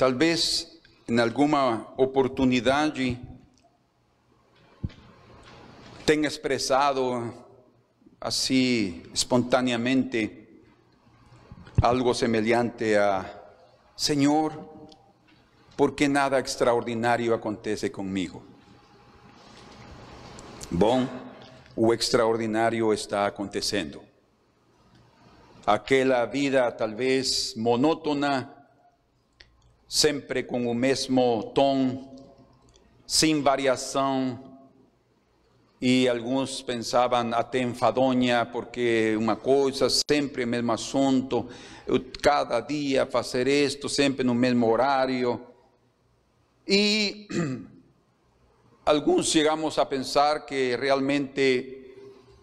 Tal vez en alguna oportunidad tenha expresado así espontáneamente algo semejante a, Señor, ¿por qué nada extraordinario acontece conmigo? Bom, o extraordinario está acontecendo. Aquela vida talvez monótona, sempre com o mesmo tom, sem variação, e alguns pensavam até enfadonha, porque uma coisa, sempre o mesmo assunto, cada dia fazer isto, sempre no mesmo horário. E alguns chegamos a pensar que realmente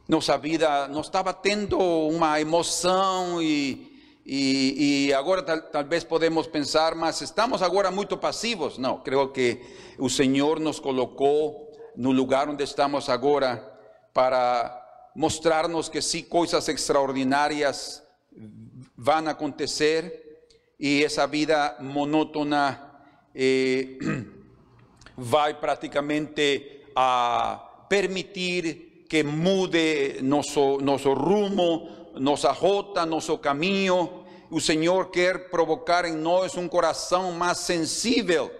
nossa vida não estava tendo uma emoção e, e, e agora tal, talvez podemos pensar, mas estamos agora muito passivos. Não, creio que o Senhor nos colocou no lugar onde estamos agora para mostrar-nos que sim, coisas extraordinárias vão acontecer e essa vida monótona eh, vai praticamente a permitir que mude nosso, nosso rumo, nossa rota, nosso caminho. O Senhor quer provocar em nós um coração mais sensível.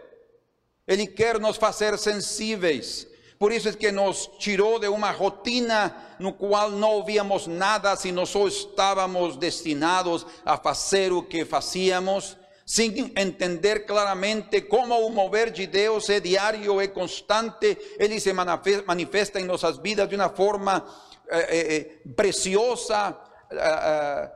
Ele quer nos fazer sensíveis. Por isso é que nos tirou de uma rotina no qual não ouvíamos nada, sino só estávamos destinados a fazer o que fazíamos, sem entender claramente como o mover de Deus é diário, é constante, ele se manifesta em nossas vidas de uma forma eh, eh, preciosa, eh,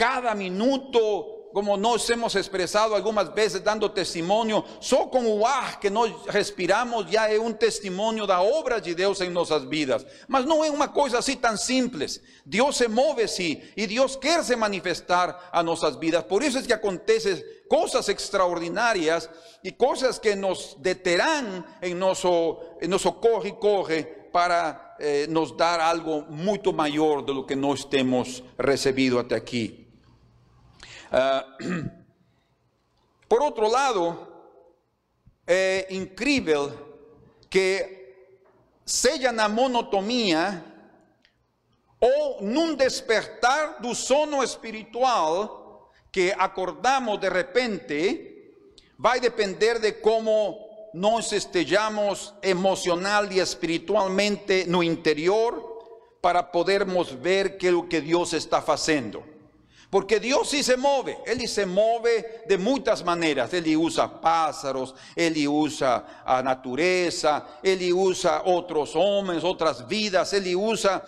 cada minuto como nos hemos expresado algunas veces dando testimonio, só con o ar que nós respiramos já é um testemunho da obra de Deus em nossas vidas. Mas não é uma coisa assim tão simples. Deus se move sim e Deus quer se manifestar a nossas vidas. Por isso é que acontecem coisas extraordinárias e coisas que nos deterão em nosso, em nosso corre-corre para eh, nos dar algo muito maior do que nós temos recebido até aqui. Ah, por outro lado, é incrível que seja na monotonia ou num despertar do sono espiritual que acordamos de repente, vai depender de como nós estejamos emocional e espiritualmente no interior para podermos ver que é o que Deus está fazendo. Porque Dios sí se mueve, Él se mueve de muchas maneras. Él usa pájaros, Él usa a naturaleza, Él usa otros hombres, otras vidas, Él usa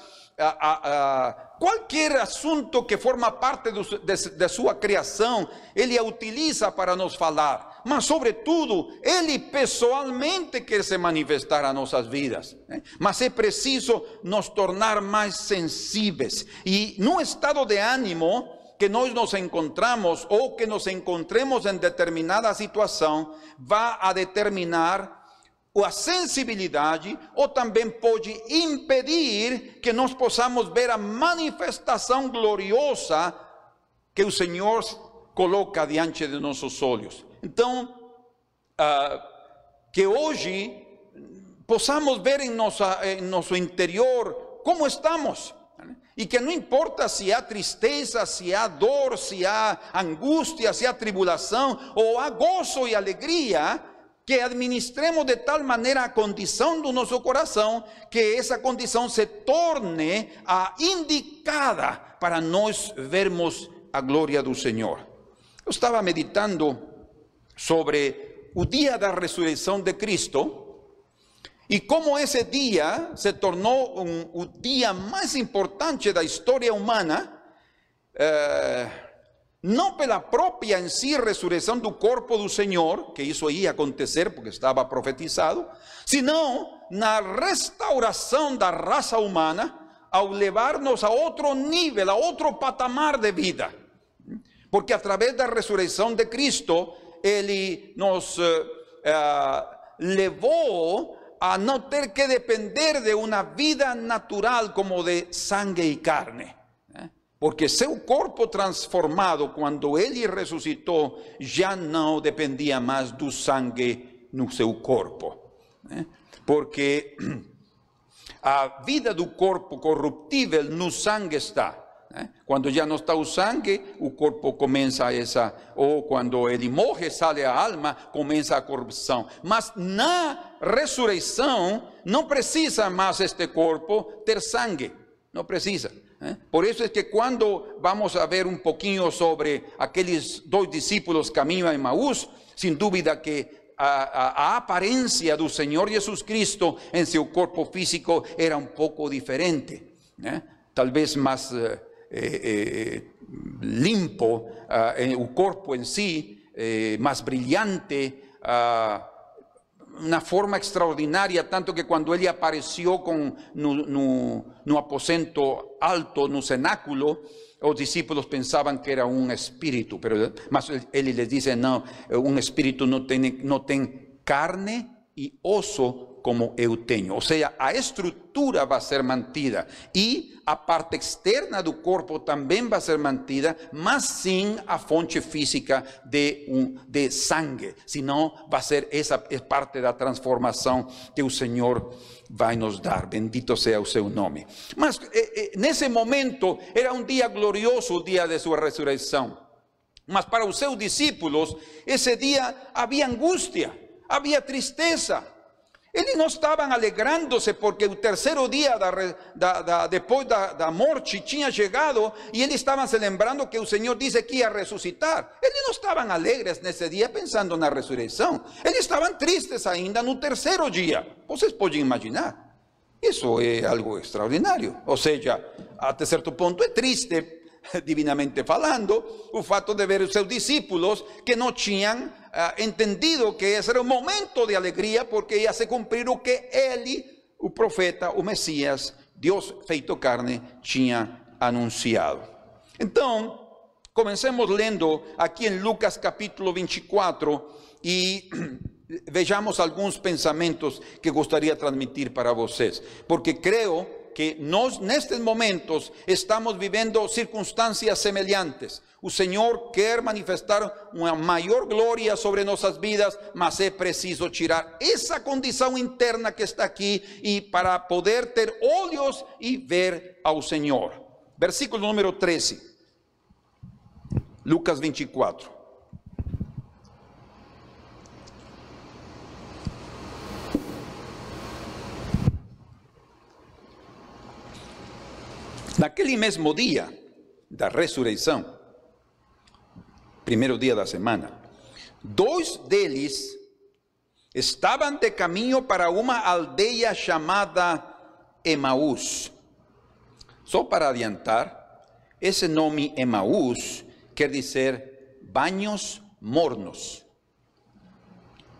cualquier asunto que forma parte de, su creación, Él utiliza para nos falar. Mas, sobretudo, Ele pessoalmente quer se manifestar a nossas vidas. Mas é preciso nos tornar mais sensíveis. E no estado de ânimo, que nós nos encontramos ou que nos encontremos em determinada situação vai a determinar a sensibilidade ou também pode impedir que nós possamos ver a manifestação gloriosa que o Senhor coloca diante de nossos olhos. Então, uh, que hoje possamos ver em, nossa, em nosso interior como estamos. E que não importa se há tristeza, se há dor, se há angústia, se há tribulação, ou há gozo e alegria, que administremos de tal maneira a condição do nosso coração, que essa condição se torne a indicada para nós vermos a glória do Senhor. Eu estava meditando sobre o dia da ressurreição de Cristo, y cómo ese día se tornó un, día más importante de la historia humana, eh, no por la propia en sí resurrección del cuerpo del Señor, que eso iba a acontecer porque estaba profetizado, sino la restauración de la raza humana al llevarnos a otro nivel, a otro patamar de vida. Porque a través de la resurrección de Cristo, Él nos eh, eh, a no tener que depender de una vida natural como de sangre y carne. ¿eh? porque seu corpo transformado, quando ele ressuscitou, já não dependia mais do sangue no seu corpo. né? Porque a vida do corpo corruptível no sangue está. Né? Quando já não está o sangue, o corpo começa essa, ou quando ele morre, sale a alma, começa a corrupção. Mas na ressurreição, não precisa mais este corpo ter sangue, não precisa. né? Por isso é que quando vamos a ver um pouquinho sobre aqueles dois discípulos caminho a Emaús, sem dúvida que a, a, a aparência do Senhor Jesus Cristo em seu corpo físico era um pouco diferente, né? talvez mais eh, eh, limpo, ah, eh, o corpo em si, eh, mais brilhante, ah, una forma extraordinaria, tanto que cuando él apareció con, no, aposento alto, no cenáculo, los discípulos pensaban que era un espíritu, pero más él, él les dice, no, un espíritu no tiene, no tiene carne y oso como eu tenho. Ou seja, a estrutura vai ser mantida e a parte externa do corpo também vai ser mantida, mas sim a fonte física de, um, de sangue. Senão, vai ser essa parte da transformação que o Senhor vai nos dar. Bendito seja o seu nome. Mas eh, eh, nesse momento era um dia glorioso, o dia de sua ressurreição. Mas para os seus discípulos, esse dia havia angústia, havia tristeza. Eles não estavam alegrando-se porque o terceiro dia da, da, da, morte tinha chegado e eles estavam se lembrando que o Senhor disse que ia ressuscitar. Eles não estavam alegres nesse dia pensando na ressurreição. Eles estavam tristes ainda no terceiro dia. Vocês podem imaginar. Isso é algo extraordinário. Ou seja, até certo ponto é triste, divinamente falando, o fato de ver os seus discípulos que não tinham uh, entendido que esse era um momento de alegria, porque ia se cumprir o que ele, o profeta, o Messias, Deus feito carne, tinha anunciado. Então, comecemos lendo aqui em Lucas capítulo 24 e vejamos alguns pensamentos que gostaria de transmitir para vocês, porque creio que nós, nestes momentos, estamos vivendo circunstâncias semelhantes. O Senhor quer manifestar uma maior glória sobre nossas vidas, mas é preciso tirar essa condição interna que está aqui e para poder ter olhos e ver ao Senhor. Versículo número 13. Lucas 24. Naquele mesmo dia da ressurreição, primeiro dia da semana, dois deles estavam de caminho para uma aldeia chamada Emaús. Só para adiantar, esse nome Emaús quer dizer banhos mornos.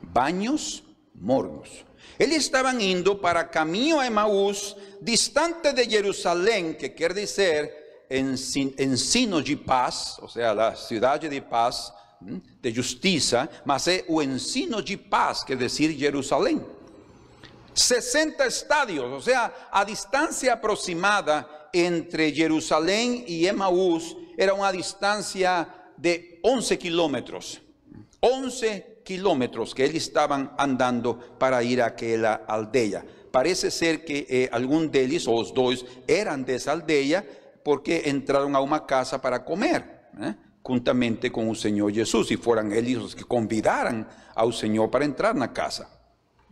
Banhos mornos. Eles estavam indo para caminho a Emaús, distante de Jerusalém, que quer dizer ensino de paz, ou seja, a cidade de paz, de justiça, mas é o ensino de paz, quer dizer Jerusalém. 60 estádios, ou seja, a distância aproximada entre Jerusalém e Emaús era uma distância de 11 quilômetros. 11 kilómetros que eles estavam andando para ir àquela aldeia. Parece ser que eh, algum deles, ou os dois, eram dessa aldeia porque entraram a uma casa para comer, né? juntamente com o Senhor Jesus, e foram eles os que convidaram ao Senhor para entrar na casa.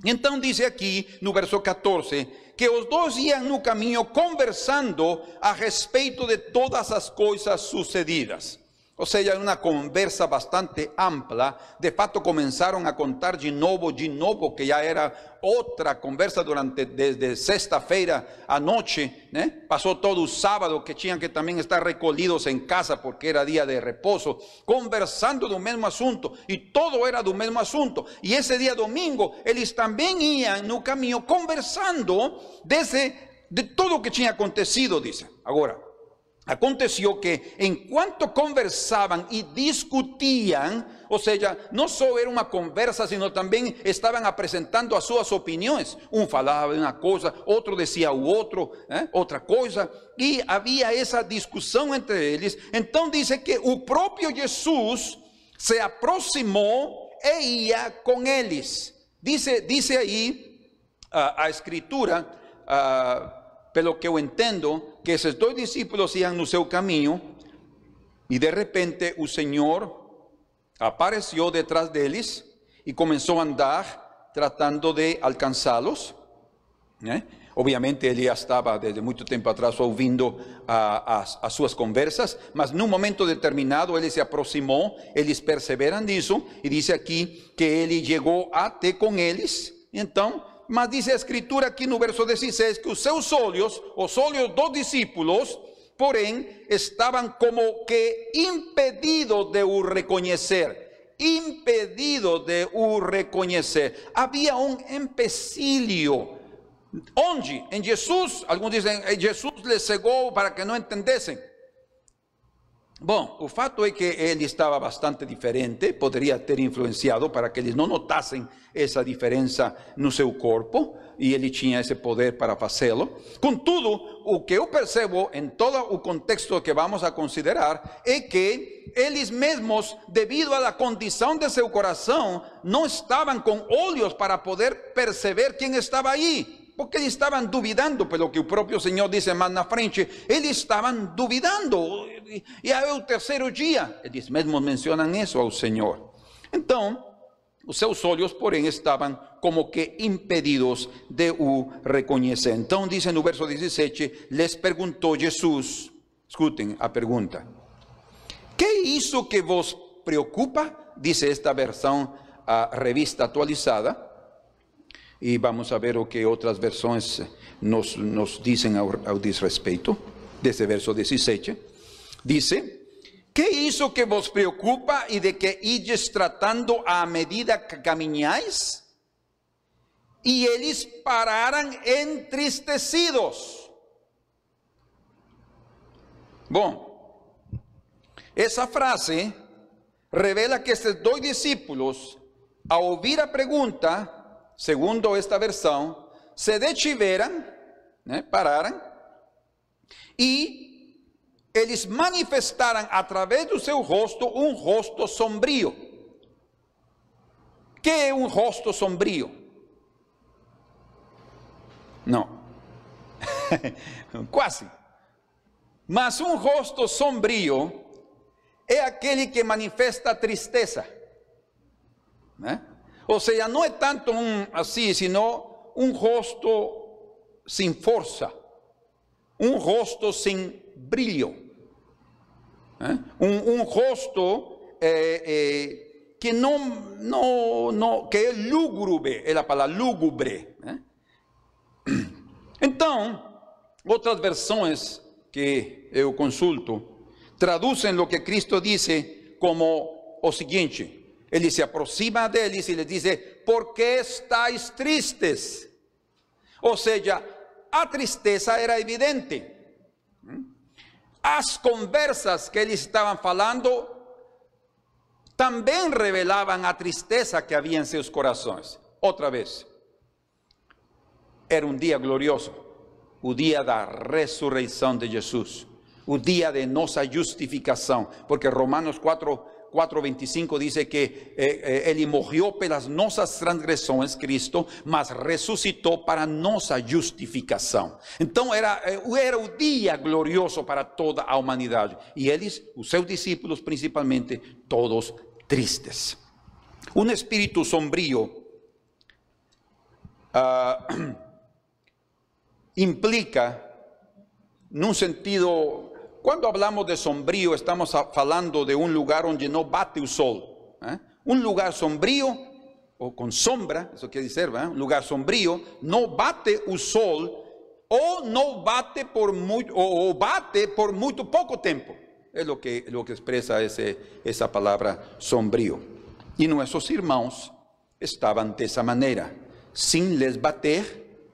Então diz aqui no verso 14 que os dois iam no caminho conversando a respeito de todas as coisas sucedidas. Ou seja, uma conversa bastante ampla. De fato, começaram a contar de novo, de novo, que já era outra conversa durante desde sexta-feira à noite, né? Passou todo o sábado que tinham que também estar recolhidos em casa porque era dia de repouso, conversando do mesmo assunto e todo era do mesmo assunto. E esse dia domingo eles também iam no caminho conversando desse de tudo o que tinha acontecido, dice. Agora, Aconteció que en cuanto conversaban y discutían, o sea, no solo era una conversa, sino también estaban presentando a sus opiniones. Un falaba de una cosa, otro decía u otro, ¿eh? otra cosa, y había esa discusión entre ellos. Entonces dice que el propio Jesús se aproximó e ia con ellos. Dice, dice ahí a escritura, pelo que yo entiendo, que esos dos discípulos iban no seu caminho y de repente el Señor apareció detrás de ellos y comenzó a andar tratando de alcanzarlos. ¿eh? Obviamente él ya estaba desde mucho tiempo atrás ouvindo a, a, sus conversas, mas en un momento determinado él se aproximó, ellos perseveran eso y dice aquí que él llegó até con ellos. Entonces, mas dice a escritura aquí no verso 16 que os seus olhos, os olhos dos discípulos, porém, estaban como que impedidos de o reconhecer. Impedido de o reconhecer. Había um empecilho. Onde? Em Jesus. Alguns dizem, Jesus les cegou para que não entendessem. Bom, o fato é que ele estava bastante diferente, poderia ter influenciado para que eles não notassem essa diferença no seu corpo, e ele tinha esse poder para fazê-lo. Contudo, o que eu percebo em todo o contexto que vamos a considerar é que eles mesmos, devido à condição de seu coração, não estavam com olhos para poder perceber quem estava aí porque eles estavam duvidando, pelo que o próprio Senhor disse mais na frente, eles estavam duvidando, e é o terceiro dia, eles mesmos mencionam isso ao Senhor. Então, os seus olhos, porém, estavam como que impedidos de o reconhecer. Então, diz no verso 17: les perguntou Jesus, escutem a pergunta: Que isso que vos preocupa? Dice esta versão, a revista atualizada y vamos a ver lo que otras versiones nos, nos dicen al respecto, desde verso 17. Dice, ¿qué hizo que vos preocupa y de que ides tratando a medida que camináis? Y ellos pararan entristecidos. Bueno, esa frase revela que estos dos discípulos, a oír la pregunta, segundo esta versão, se detiveram, né, pararam, e eles manifestaram através do seu rosto um rosto sombrio. Que é um rosto sombrio? Não. Quase. Mas um rosto sombrio é aquele que manifesta tristeza. Né? O sea, no es tanto un así, sino un rostro sin fuerza, un rostro sin brillo, ¿eh? un, un, rostro eh, eh, que no, no, no, que es lúgubre, es la palabra lúgubre. Entonces, otras versiones que yo consulto traducen lo que Cristo dice como o siguiente: Ele se aproxima deles e lhes diz: Por que estáis tristes? Ou seja, a tristeza era evidente. As conversas que eles estavam falando também revelavam a tristeza que havia em seus corações. Outra vez, era um dia glorioso, o dia da ressurreição de Jesus, o dia de nossa justificação, porque Romanos 4 4:25 dice que eh, eh, Él murió por las nuestras transgresiones, Cristo, mas resucitó para nuestra justificación. Entonces era, eh, era día glorioso para toda la humanidad. Y ellos, sus discípulos principalmente, todos tristes. Un espíritu sombrío uh, implica, en un sentido cuando hablamos de sombrío, estamos hablando de un lugar donde no bate el sol. ¿eh? Un lugar sombrío, o con sombra, eso quiere decir, ¿eh? un lugar sombrío, no bate el sol o no bate por muy, o, bate por muy poco tiempo. Es lo que, lo que expresa ese, esa palabra sombrío. Y nuestros hermanos estaban de esa manera, sin les bater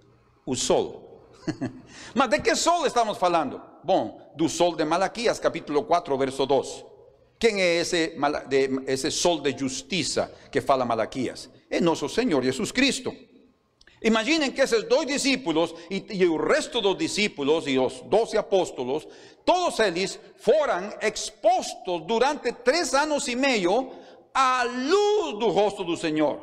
el sol. ¿Mas de qué sol estamos hablando? Bom, do sol de Malaquias, capítulo 4, verso 2. Quem é esse, de, esse sol de justiça que fala Malaquias? É nosso Senhor Jesus Cristo. Imaginem que esses dois discípulos e, e, o resto dos discípulos e os doze apóstolos, todos eles foram expostos durante três anos e meio à luz do rosto do Senhor.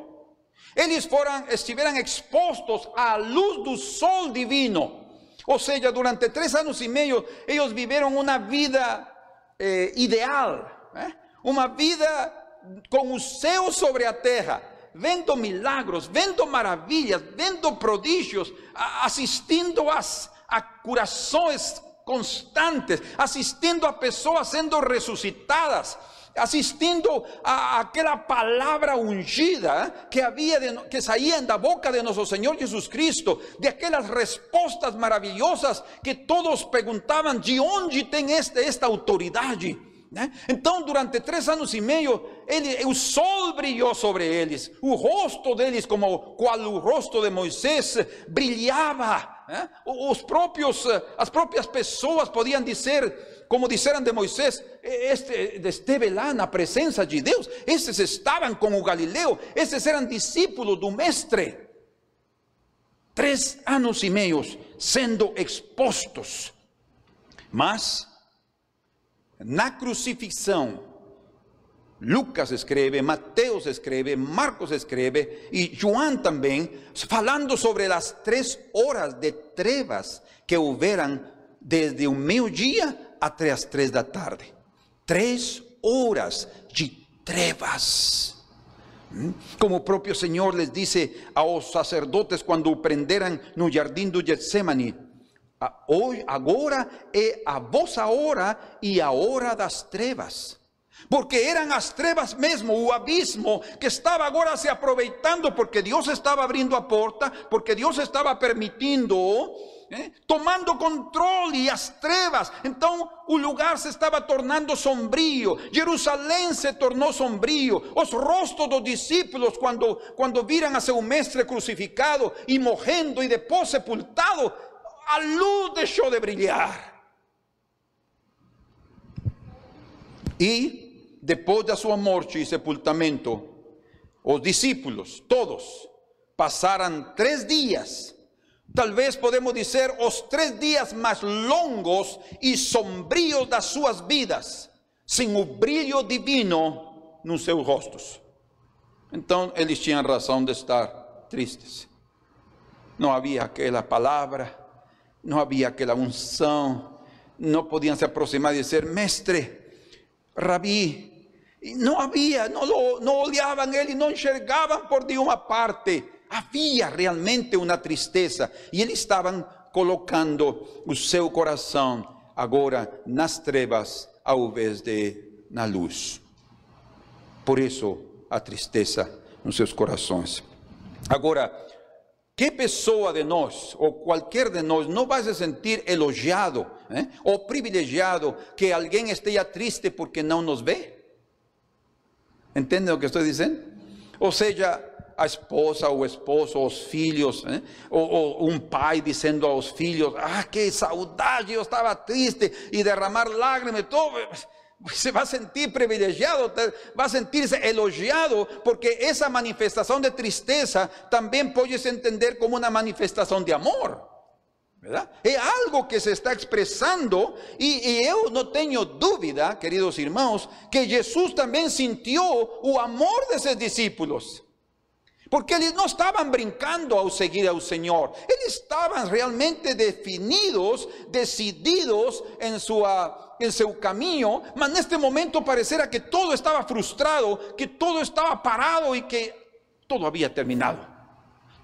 Eles foram, estiveram expostos à luz do sol divino. Ou seja, durante três anos e meio, eles viveram uma vida eh, ideal, eh? uma vida com o sobre a terra vendo milagros, vendo maravilhas, vendo prodígios, assistindo às, a curações constantes, assistindo a pessoas sendo ressuscitadas, assistindo a aquela palavra ungida que havia de, que saía da boca de nosso Senhor Jesus Cristo, de aquelas respostas maravilhosas que todos perguntavam de onde tem este, esta autoridade. Né? Então, durante três anos e meio, ele, o sol brilhou sobre eles, o rosto deles, como qual o rosto de Moisés, brilhava. Né? Os próprios, as próprias pessoas podiam dizer, como disseram de Moisés, este esteve lá na presença de Deus, esses estavam com o Galileu, esses eram discípulos do Mestre. Três anos e meio sendo expostos, mas na crucifixão, Lucas escreve, Mateus escreve, Marcos escreve e João também, falando sobre as três horas de trevas que houveram desde o meio-dia até as três da tarde. Três horas de trevas. Hum? Como o próprio Senhor les disse aos sacerdotes quando o prenderam no jardim do Getsemane, agora é a vossa hora e a hora das trevas. Porque eram as trevas mesmo, o abismo que estava agora se aproveitando porque Deus estava abrindo a porta, porque Deus estava permitindo, eh, tomando controle as trevas. Então o lugar se estava tornando sombrio, Jerusalém se tornou sombrio. Os rostos dos discípulos, quando, quando viram a seu mestre crucificado e morrendo e depois sepultado, a luz deixou de brilhar. E depois da sua morte e sepultamento, os discípulos, todos, passaram três dias, talvez podemos dizer os três dias mais longos e sombrios das suas vidas, sem o brilho divino nos seus rostos. Então eles tinham razão de estar tristes. Não havia aquela palavra, não havia aquela unção, não podiam se aproximar e dizer, mestre, rabi, não havia, não, não olhavam ele, não enxergavam por nenhuma parte, havia realmente uma tristeza, e eles estavam colocando o seu coração agora nas trevas ao invés de na luz. Por isso a tristeza nos seus corações. Agora, ¿Qué pessoa de nós, ou qualquer de nós, não vai se sentir elogiado eh, ou privilegiado que alguém esteja triste porque não nos vê? Entendem o que estou dizendo? Ou seja, a esposa, o esposo, os filhos, eh, ou, ou, um pai dizendo aos filhos: Ah, que saudade, eu estava triste, e derramar lágrimas, todo se va a sentir privilegiado, va a sentirse elogiado, porque esa manifestación de tristeza también puedes entender como una manifestación de amor. ¿Verdad? Es algo que se está expresando y, yo no tengo duda, queridos hermanos, que Jesús también sintió el amor de sus discípulos. Porque eles não estavam brincando ao seguir ao Senhor, eles estavam realmente definidos, decididos en su camino, mas neste momento pareciera que todo estaba frustrado, que todo estaba parado y que todo había terminado.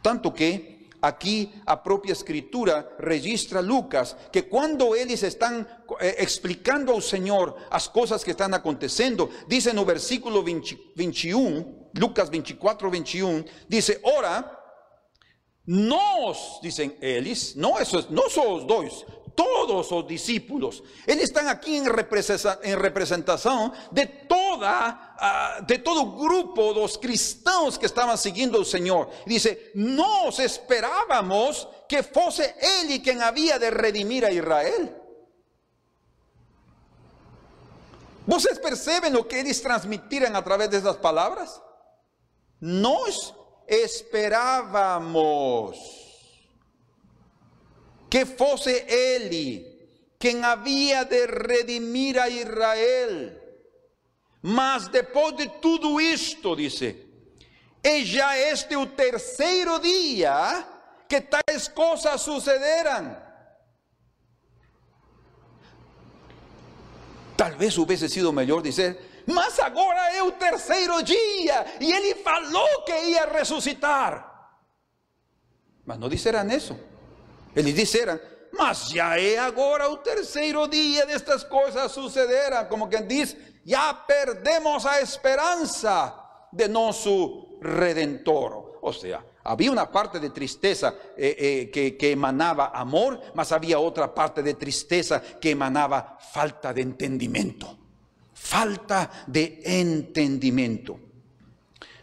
Tanto que aquí a propia escritura registra Lucas que cuando ellos están eh, explicando al Señor las cosas que están aconteciendo, dice en el versículo 21, Lucas 24, 21, dice, ora, nos, dicen ellos, no, eso no son los dos, todos los discípulos. Él están aquí en representación de toda, ah, de todo grupo de los cristianos que estaban siguiendo al Señor. Dice, nos esperábamos que fuese Él quien había de redimir a Israel. ¿Vocês perceben lo que ellos transmitiran a través de esas palabras? Que fuese Eli quien había de redimir a Israel. Mas depois de tudo isto, dice, e já este o terceiro dia que tais coisas sucederam. Talvez houvesse sido melhor dizer, mas agora é o terceiro dia e ele falou que ia ressuscitar. Mas não disseram isso. Eles disseram, mas já é agora o terceiro dia destas coisas sucederam. Como quem diz, já perdemos a esperança de nosso Redentor. O sea, había una parte de tristeza eh, eh, que, que, emanaba amor, mas había otra parte de tristeza que emanaba falta de entendimiento. Falta de entendimiento.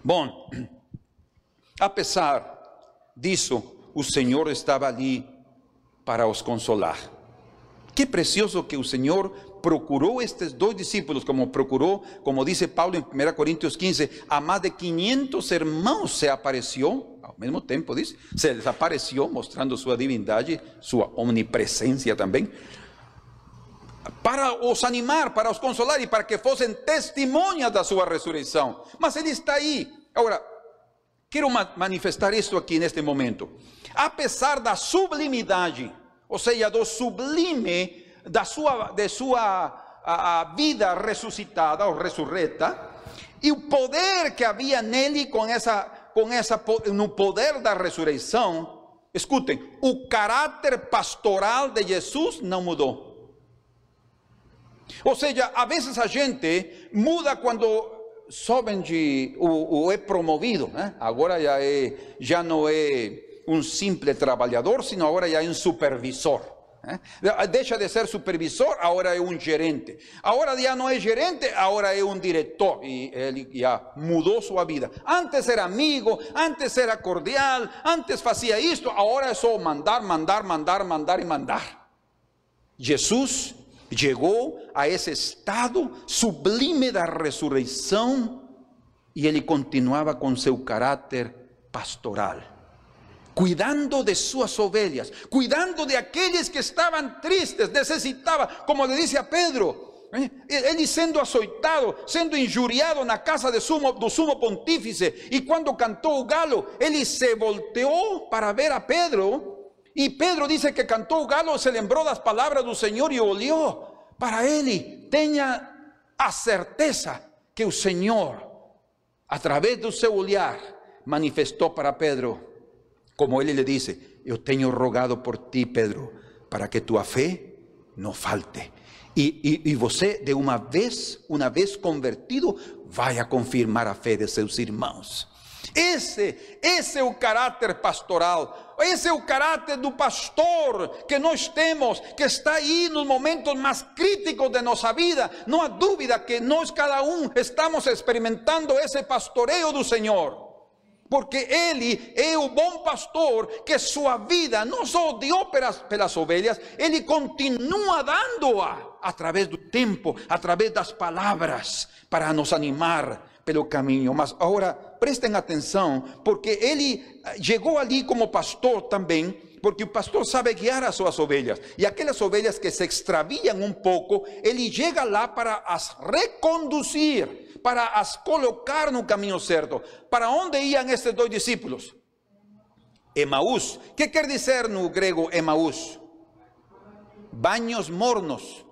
Bom, a pesar disso, o Senhor estava ali para os consolar. Que precioso que o Senhor procuró estos dos discípulos, como procuró, como dice Pablo en 1 Corintios 15, a más de 500 hermanos se apareció, al mismo tiempo dice, se les apareció mostrando su divindad, su omnipresencia también, para os animar, para os consolar y para que fuesen testimonios de su resurrección. Mas Él está ahí. Ahora, quiero manifestar esto aquí en este momento. A pesar da sublimidade, ou seja, do sublime da sua, de sua a, a vida ressuscitada ou ressurreta, e o poder que havia nele com essa, com essa, no poder da ressurreição, escutem, o caráter pastoral de Jesus não mudou. Ou seja, a vezes a gente muda quando sobem de, ou, ou é promovido, né? agora já, é, já não é um simples trabalhador, sino agora já é um supervisor. ¿Eh? Deja de ser supervisor, ahora es un gerente. Ahora ya no es gerente, ahora es un director. Y él ya mudó su vida. Antes era amigo, antes era cordial, antes hacía esto, ahora es solo mandar, mandar, mandar, mandar y mandar. Jesús llegó a ese estado sublime de resurrección y él continuaba con su carácter pastoral cuidando de sus ovejas, cuidando de aquellos que estaban tristes, necesitaba, como le dice a Pedro, ¿eh? él siendo azoitado, siendo injuriado en la casa de sumo, pontífice, y cuando cantó el galo, él se volteó para ver a Pedro, y Pedro dice que cantó el galo, se lembró las palabras del Señor y olió para él, tenga a certeza que el Señor, a través de su olhar, manifestó para Pedro como él le dice, yo tengo rogado por ti, Pedro, para que tu fe no falte. Y, y, y você, de una vez, una vez convertido, vaya a confirmar a fe de sus hermanos. Esse, esse é o caráter pastoral, esse é o caráter do pastor que nós temos, que está aí nos momentos mais críticos de nossa vida. Não há dúvida que nós, cada um, estamos experimentando esse pastoreio do Senhor. Porque Ele é o bom pastor que sua vida não só deu pelas, pelas ovelhas, Ele continua dando-a através do tempo, através das palavras, para nos animar pelo caminho. Mas agora prestem atenção, porque Ele chegou ali como pastor também, porque o pastor sabe guiar as suas ovelhas. E aquelas ovelhas que se extraviam um pouco, Ele chega lá para as reconduzir para as colocar no caminho certo. Para onde iam estes dois discípulos? Emaús. que quer dizer no grego Emaús? Banhos mornos.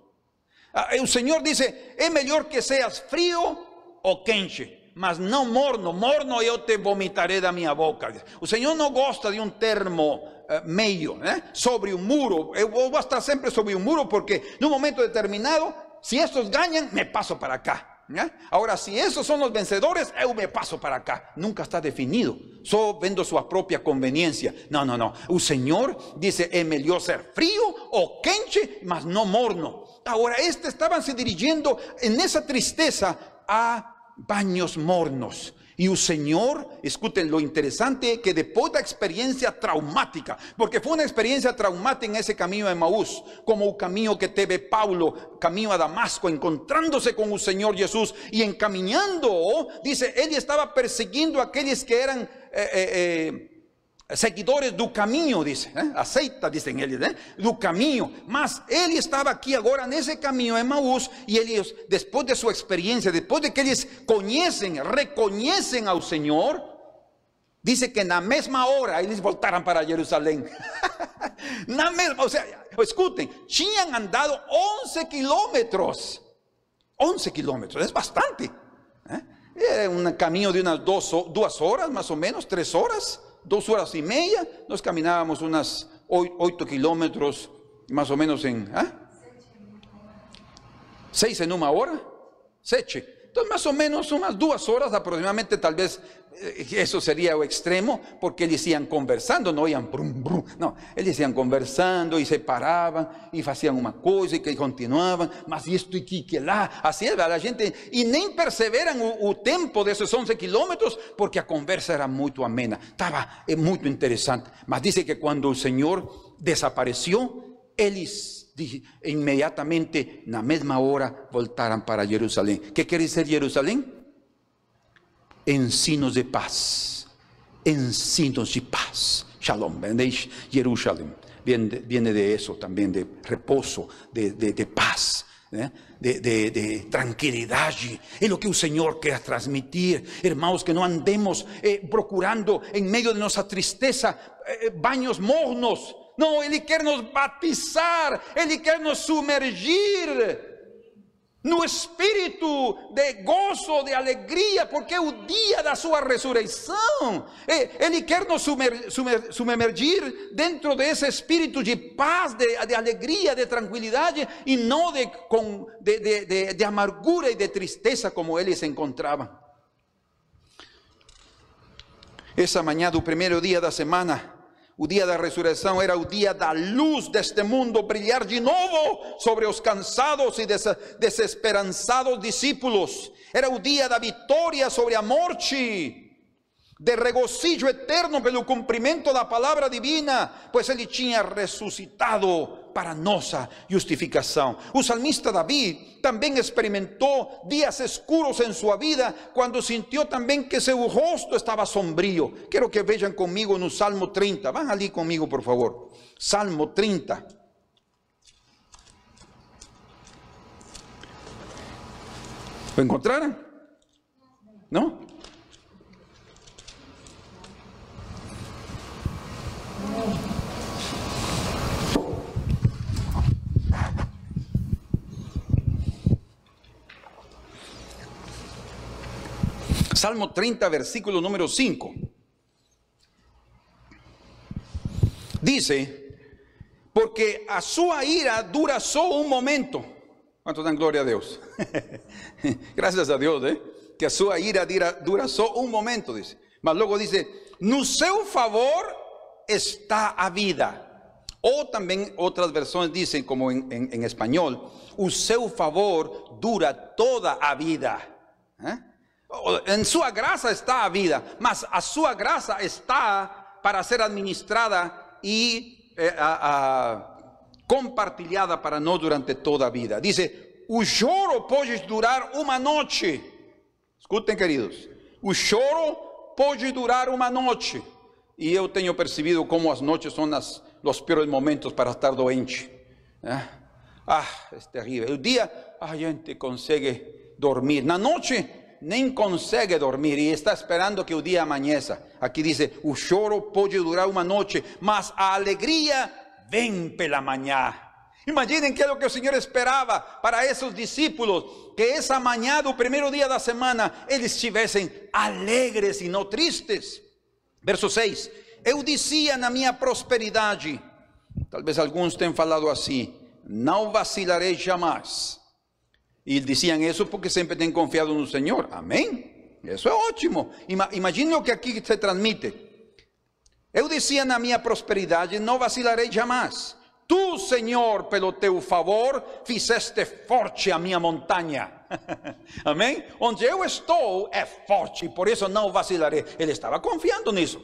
Ah, o Senhor disse: é melhor que seas frio ou quente, mas não morno. Morno eu te vomitarei da minha boca. O Senhor não gosta de um termo uh, meio, né? sobre um muro. Eu vou estar sempre sobre um muro, porque num momento determinado, se estes ganham, me passo para cá. Ahora, si esos son los vencedores, yo me paso para acá. Nunca está definido. Solo vendo su propia conveniencia. No, no, no. El Señor dice, es mejor ser frío o quente, mas no morno. Ahora, este estaban se dirigiendo en esa tristeza a baños mornos. E o Senhor, escutem lo interessante, que depois da experiência traumática, porque foi uma experiência traumática nesse caminho de Maús, como o caminho que teve Paulo, caminho a Damasco, encontrándose com o Senhor Jesus e encaminhando, dice, ele estava perseguindo aqueles que eram eh, eh, eh, seguidores do caminho, dice, ¿eh? aceita, dicen eles, ¿eh? do caminho, mas ele estava aqui agora nesse caminho em Maús, e eles, depois de sua experiência, depois de que eles conhecem, reconhecem ao Senhor, dice que na mesma hora eles voltaram para Jerusalém. na mesma, ou seja, escutem, tinham andado 11 quilômetros, 11 quilômetros, é bastante, ¿eh? é um caminho de umas duas horas, mais ou menos, três horas, dos horas y media, nos caminábamos unas 8 kilómetros, más o menos en... ¿ah? ¿Seis en una hora? Seche. Entonces, más o menos unas dos horas aproximadamente, tal vez eh, eso sería o extremo, porque ellos iban conversando, no iban brum, brum, no, ellos iban conversando y se paraban y hacían una cosa y que continuaban, mas esto y que, que lá, así es, la gente, y nem perseveran o, tiempo de esos 11 kilómetros, porque la conversa era muy amena, estaba eh, muy interesante, mas dice que cuando el Señor desapareció, ellos inmediatamente, la misma hora, voltaran para Jerusalén. ¿Qué quiere decir Jerusalén? Ensinos de paz. Encinos de paz. Shalom. Jerusalén. Viene, viene de eso también, de reposo, de, de, paz. ¿eh? De, de, de, tranquilidad. Es lo que el Señor quiere transmitir. Hermanos, que no andemos eh, procurando en medio de nuestra tristeza eh, baños mornos no, Ele quer nos batizar, Ele quer nos sumergir no espírito de gozo, de alegria, porque é o dia da sua ressurreição. Ele quer nos sumergir dentro desse espírito de paz, de, de alegria, de tranquilidade, e não de, com, de, de, de amargura e de tristeza como eles se encontravam. Essa manhã do primeiro dia da semana, o dia da ressurreição era o dia da luz deste mundo brilhar de novo sobre os cansados e desesperançados discípulos. Era o dia da vitória sobre a morte de regocijo eterno pelo cumprimento da palavra divina, pois ele tinha ressuscitado para nossa justificação. O salmista Davi também experimentou dias escuros em sua vida, quando sentiu também que seu rosto estava sombrio. Quero que vejam comigo no Salmo 30. Vão ali comigo, por favor. Salmo 30. ¿Lo encontraram? Não? Salmo 30, versículo número 5. Dice, porque a su ira dura solo un momento. ¿Cuánto dan gloria a Dios? Gracias a Dios, ¿eh? Que a su ira dura, solo un momento, dice. Mas luego dice, no seu favor está a vida. O también otras versiones dicen, como en, en, español, o seu favor dura toda a vida. ¿Eh? En su gracia está a vida, mas a su gracia está para ser administrada y eh, compartilhada para no durante toda a vida. Dice, o choro puede durar una noche. Escuchen, queridos. O choro puede durar una noche. Y yo tengo percibido como las noches son los peores momentos para estar doente. ¿eh? Ah, es terrible. El día a gente consigue dormir. La noche nem consegue dormir e está esperando que o dia amanheça. Aqui diz: o choro pode durar uma noite, mas a alegria vem pela manhã. Imaginem que é o que o Senhor esperava para esses discípulos, que essa manhã do primeiro dia da semana eles estivessem alegres e não tristes. Verso 6: Eu dizia na minha prosperidade, talvez alguns tenham falado assim: não vacilarei jamais y decían eso porque siempre han confiado en el Señor. Amén. Eso es ótimo. Imaginen lo que aquí se transmite. Eu decía na minha prosperidade, não vacilarei jamais. Tu, Senhor, pelo teu favor, fizeste forte a minha montanha. Amém? Onde eu estou é forte, por isso não vacilarei. Ele estava confiando nisso.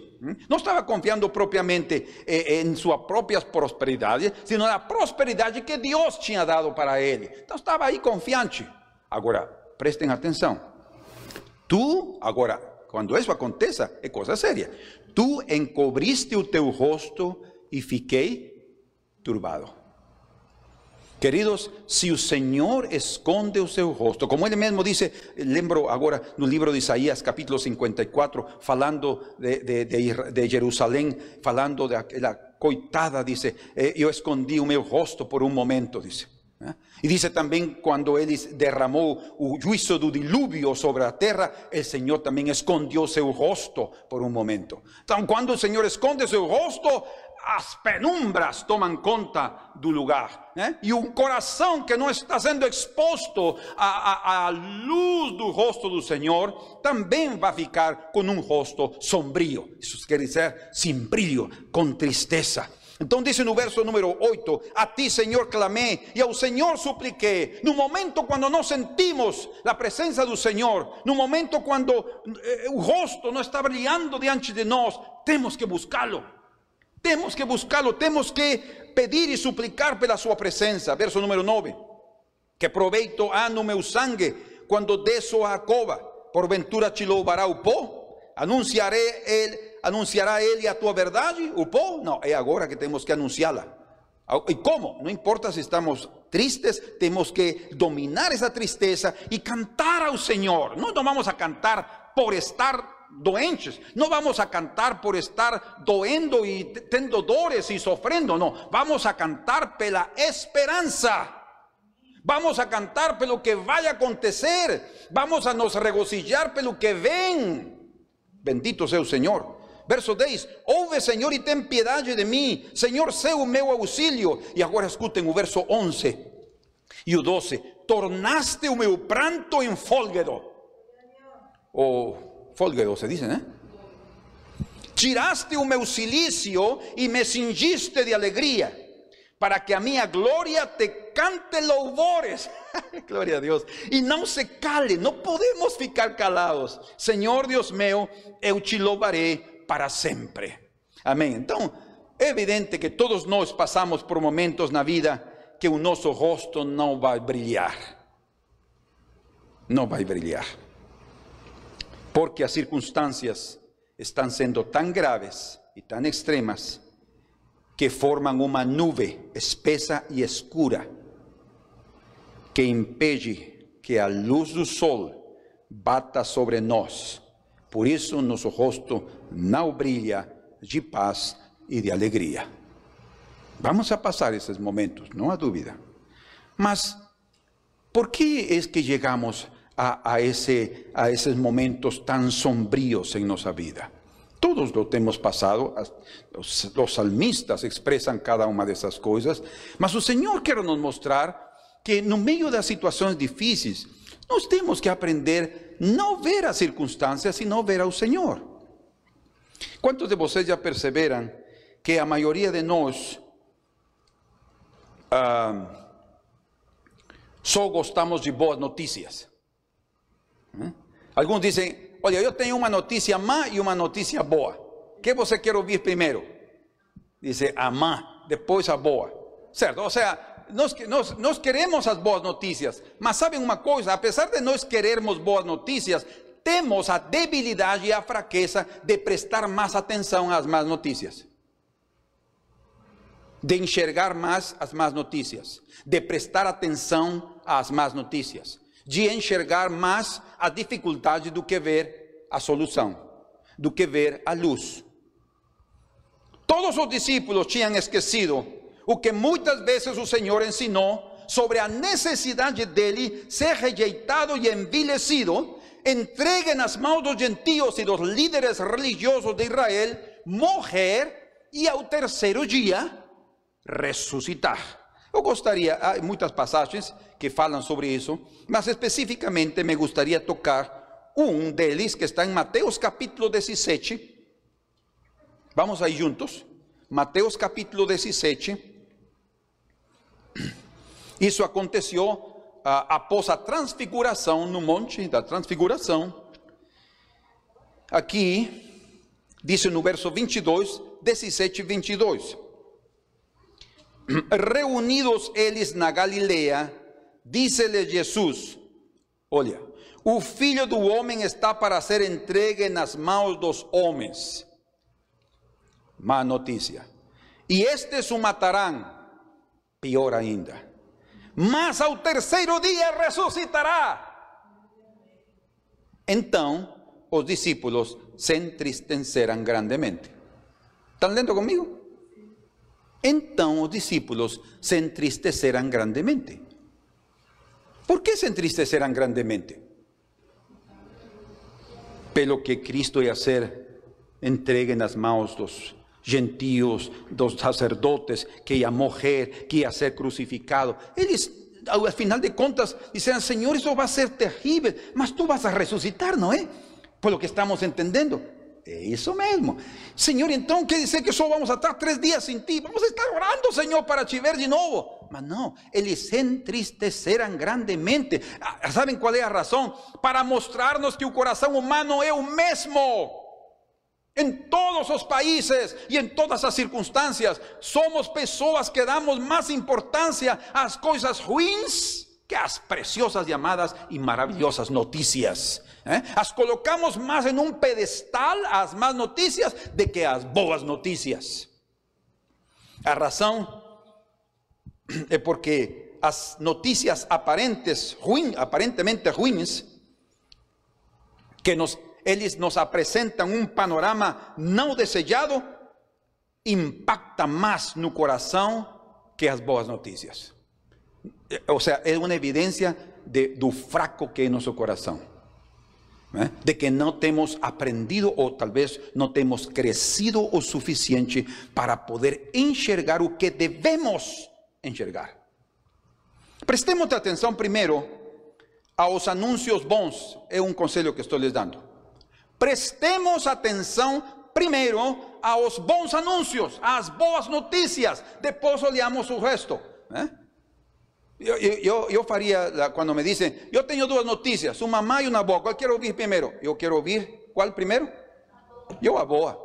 Não estava confiando propriamente eh, em sua própria prosperidade, sino na prosperidade que Deus tinha dado para ele. Então estava aí confiante. Agora, prestem atenção. Tu, agora, quando isso aconteça, é coisa séria. Tu encobriste o teu rosto e fiquei turbado. Queridos, se o Senhor esconde o seu rosto, como ele mesmo disse, lembro agora no livro de Isaías, capítulo 54, falando de, de, de, de Jerusalém, coitada, dice, eh, eu escondi o meu rosto por um momento, dice. ¿eh? Dice também, quando ele derramou o juízo do dilúvio sobre a terra, o Senhor também escondeu seu rosto por um momento. Então, quando o Senhor esconde seu rosto, as penumbras tomam conta do lugar. Né? E um coração que não está sendo exposto à, à, à, luz do rosto do Senhor, também vai ficar com um rosto sombrio. Isso quer dizer sem brilho, com tristeza. Então diz no verso número 8: A ti, Senhor, clamei e ao Senhor supliquei. No momento quando nós sentimos a presença do Senhor, no momento quando eh, o rosto não está brilhando diante de nós, temos que buscá-lo. Temos que buscá-lo, temos que pedir e suplicar pela sua presença. Verso número 9. Que proveito há no meu sangue quando desço a cova, porventura te louvará o pó? Anunciarei ele, anunciará ele a tua verdade, o pó? Não, é agora que temos que anunciá-la. E como? Não importa se estamos tristes, temos que dominar essa tristeza e cantar ao Senhor. Não, não vamos a cantar por estar doentes. No vamos a cantar por estar doendo y tendo dores y sofrendo, no. Vamos a cantar pela esperanza. Vamos a cantar pelo que vaya a acontecer. Vamos a nos regocijar pelo que ven. Bendito sea el Señor. Verso 10: Ouve, Senhor, e ten piedade de mim. Senhor, sei o meu auxílio. E agora escutem o verso 11 e o 12: Tornaste o meu pranto em fólguedo. Oh, Fólguedo se dice, ¿eh? Tiraste o meu silício e me cingiste de alegria, para que a minha glória te cante louvores. glória a Deus. E não se cale, não podemos ficar calados. Senhor Deus meu, eu te para sempre. Amém. Então, é evidente que todos nós passamos por momentos na vida que o nosso rosto não vai brilhar. Não vai brilhar porque as circunstancias están siendo tan graves y tan extremas que forman una nube espesa y escura que impede que a luz do sol bata sobre nós. Por isso, nosso rosto não brilha de paz e de alegria. Vamos a passar esses momentos, não há dúvida. Mas, por que é que chegamos a, ese, a esos momentos tan sombríos en nuestra vida. Todos lo hemos pasado, los, salmistas expresan cada una de esas cosas, mas el Señor quiere nos mostrar que no medio de situaciones difíciles, nos tenemos que aprender no ver las circunstancias, sino ver al Señor. ¿Cuántos de vosotros ya perseveran que a mayoría de nos uh, só gostamos de boas noticias? ¿Eh? Alguns dizem: Olha, eu tenho uma notícia má e uma notícia boa. O que você quer ouvir primeiro? Dice a má, depois a boa. Certo? Ou seja, nós, nós, nós queremos as boas notícias, mas sabem uma coisa? Apesar de nós querermos boas notícias, temos a debilidade e a fraqueza de prestar mais atenção às más notícias. De enxergar mais as más notícias, de prestar atenção às más notícias de enxergar mais a dificuldade do que ver a solução, do que ver a luz. Todos os discípulos tinham esquecido o que muitas vezes o Senhor ensinou sobre a necessidade dele ser rejeitado e envilecido, entregue nas mãos dos gentios e dos líderes religiosos de Israel, morrer e ao terceiro dia ressuscitar. Eu gostaria, há muitas passagens que falam sobre isso, mas especificamente me gostaria tocar um deles que está em Mateus capítulo 17. Vamos aí juntos. Mateus capítulo 17. Isso aconteceu ah, após a transfiguração, no monte da transfiguração, aqui, diz no verso 22, 17 e 22. Reunidos eles na Galileia, disse-lhe Jesus: Olha, o filho do homem está para ser entregue nas mãos dos homens. Má notícia. E estes o matarão. Pior ainda. Mas ao terceiro dia ressuscitará. Então os discípulos se entristecerão grandemente. ¿Estão lendo comigo? Então os discípulos se entristecerão grandemente. ¿Por que se entristecerão grandemente? Pelo que Cristo ia ser entregue nas mãos dos gentios, dos sacerdotes, que ia morrer, que ser crucificado. Eles, ao final de contas, disseram: Senhor, isso vai ser terrível, mas tu vas a ressuscitar, não é? Por lo que estamos entendendo. É isso mesmo. Senhor, então quer dizer que só vamos estar três dias sem ti. Vamos estar orando, Senhor, para te de novo. Mas não, eles se entristeceram grandemente. Ah, Sabem qual é a razão? Para mostrar-nos que o coração humano é o mesmo. Em todos os países e em todas as circunstâncias, somos pessoas que damos mais importância às coisas ruins que às preciosas llamadas e maravilhosas notícias. ¿Eh? As colocamos mais em um pedestal as más notícias de que as boas notícias. A razão é porque as notícias aparentes, aparentemente ruins, que nos eles nos apresentam um panorama não desejado, impacta mais no coração que as boas notícias. Ou seja, é uma evidência de, do fraco que é nosso coração. Né? De que não temos aprendido ou talvez não temos crescido o suficiente para poder enxergar o que devemos enxergar. Prestemos atenção primeiro aos anúncios bons, é um conselho que estou lhes dando. Prestemos atenção primeiro aos bons anúncios, às boas notícias, depois olhamos o resto. Né? Eu, eu, eu faria, quando me dizem, eu tenho duas notícias, uma má e uma boa, qual quero ouvir primeiro? Eu quero ouvir qual primeiro? Eu a boa.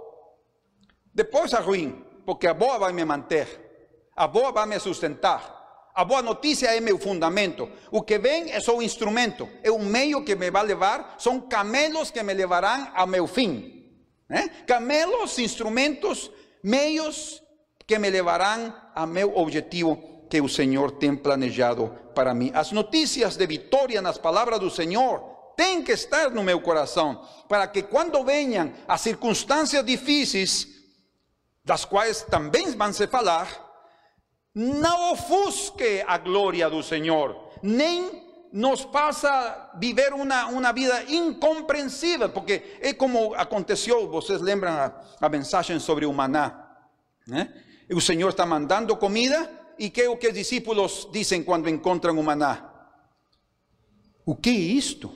Depois a ruim, porque a boa vai me manter, a boa vai me sustentar. A boa notícia é meu fundamento. O que vem só um instrumento, é um meio que me vai levar, são camelos que me levarão ao meu fim. Né? Camelos, instrumentos, meios que me levarão ao meu objetivo que o Senhor tem planejado para mim. As notícias de vitória nas palavras do Senhor têm que estar no meu coração, para que quando venham as circunstâncias difíceis, das quais também vão se falar, não ofusque a glória do Senhor, nem nos passa viver uma, uma vida incompreensível, porque é como aconteceu, vocês lembram a, a mensagem sobre o maná, né? O Senhor está mandando comida, e que é o que os discípulos dizem quando encontram o maná? O que é isto?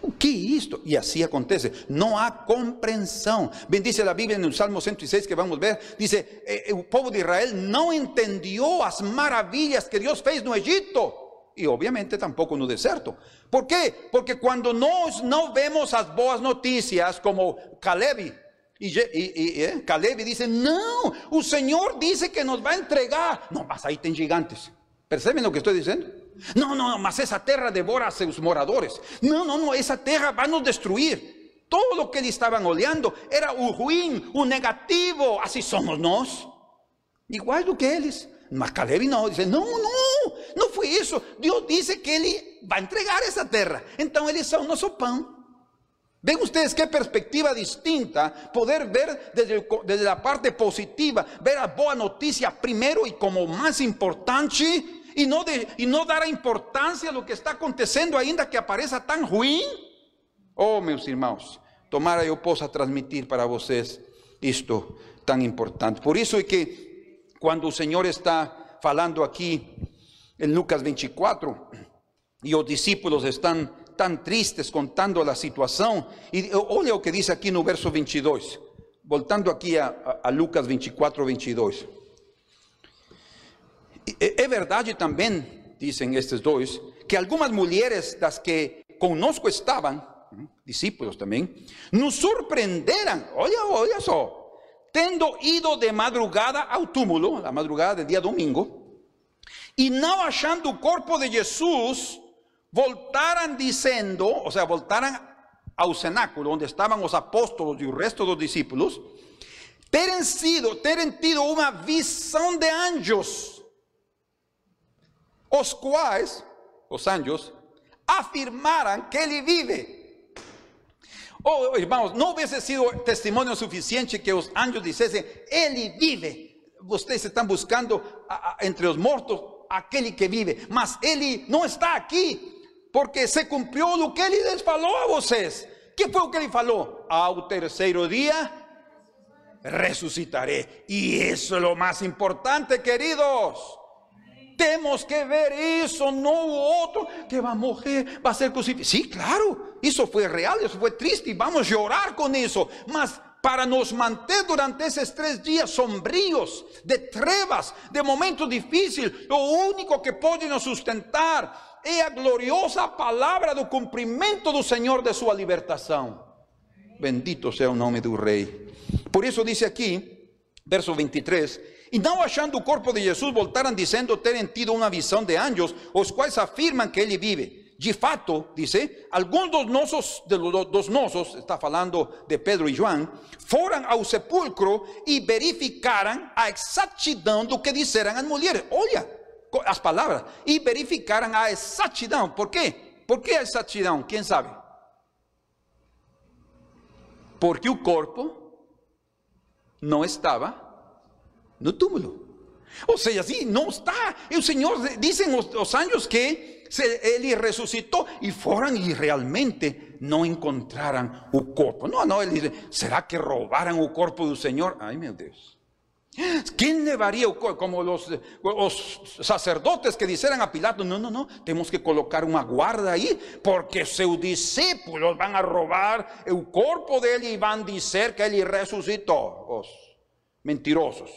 O que é isto? E assim acontece. Não há compreensão. Bem diz a Bíblia no Salmo 106 que vamos ver, diz: eh, o povo de Israel não entendeu as maravilhas que Deus fez no Egito. E obviamente tampouco no deserto. Por quê? Porque quando nós não vemos as boas notícias, como Caleb, e, e, e, e Caleb diz: Não, o Senhor disse que nos vai entregar. Não, mas aí tem gigantes. Percebem o que estou dizendo? Não, não, mas essa terra devora a seus moradores. Não, não, não, essa terra vai nos destruir. Todo o que eles estavam olhando era o ruim, o negativo. Assim somos nós. Igual do que eles. Mas Caleb não, diz: Não, não, não foi isso. Deus disse que ele vai entregar essa terra. Então eles são nosso pão. Ven ustedes qué perspectiva distinta poder ver desde, desde, la parte positiva, ver a boa noticia primero y como más importante y no, de, y no dar importancia a lo que está acontecendo ainda que apareça tan ruim. Oh, meus irmãos, tomara eu possa transmitir para vocês isto tão importante. Por isso é que quando o Senhor está falando aqui em Lucas 24 e os discípulos estão tan tristes contando la situação. E olha o que diz aqui no verso 22, voltando aqui a, a Lucas 24, 22. É, é verdade também dicen estos dos, que algunas mujeres las que conozco estaban, discípulos también, nos sorprenderan, oye, oye eso, tendo ido de madrugada al túmulo, la madrugada del día domingo, y no hallando el cuerpo de Jesús, voltaran diciendo, o sea, voltaran al cenáculo donde estaban los apóstoles y el resto de los discípulos, teren sido, teren tido una visión de anjos, os cuales, los anjos, afirmaran que él vive. Oh, hermanos, no hubiese sido testimonio suficiente que los anjos dijesen, él vive. Ustedes están buscando entre los muertos aquel que vive, mas él no está aquí, porque se cumprió lo que ele les falou a vocês. que foi o que ele falou? Ao terceiro dia ressuscitaré. E isso é o mais importante, queridos. Temos que ver isso, não o outro que vai morrer, vai ser crucificado. Sim, claro, isso foi real, isso foi triste, e vamos chorar com isso. Mas para nos manter durante esses três dias sombrios, de trevas, de momentos difíceis, o único que pode nos sustentar é a gloriosa palavra do cumprimento do Senhor de sua libertação. Bendito seja o nome do Rei. Por isso diz aqui, verso 23, e não achando o corpo de Jesus, voltaram dizendo terem tido uma visão de anjos, os quais afirmam que ele vive. De fato, alguns dos nossos, dos nossos, está falando de Pedro e João, foram ao sepulcro e verificaram a exatidão do que disseram as mulheres. Olha, as palavras e verificaram a exatidão. Por quê? Por que a exatidão? Quem sabe? Porque o corpo não estava no túmulo. Ou seja, assim, não está. E o Senhor, dizem os, os anjos que ele ressuscitou e foram e realmente não encontraram o corpo. Não, não, ele diz: será que roubaram o corpo do Senhor? Ai meu Deus. ¿Quién llevaría como los, sacerdotes que dijeran a Pilato, no, no, no, tenemos que colocar una guarda ahí porque sus discípulos van a robar el cuerpo de él y van a decir que él resucitó. Los mentirosos.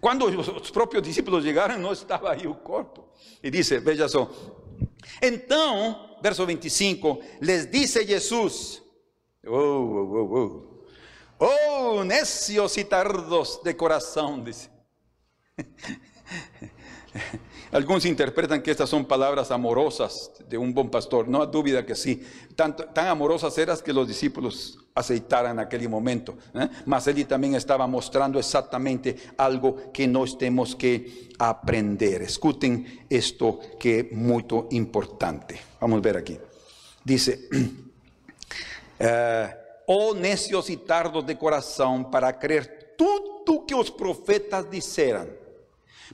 Cuando los propios discípulos llegaron no estaba ahí el cuerpo. Y dice, veja eso. Entonces, verso 25, les dice Jesús, oh, oh, oh, oh. Oh, necios y tardos de corazón, dice. Algunos interpretan que estas son palabras amorosas de un buen pastor. No hay duda que sí. Tan, tan amorosas eran que los discípulos aceitaran en aquel momento. ¿eh? Mas él también estaba mostrando exactamente algo que nos tenemos que aprender. Escuten esto que es muy importante. Vamos a ver aquí. Dice, uh, necios e tardos de coração, para crer tudo que os profetas disseram.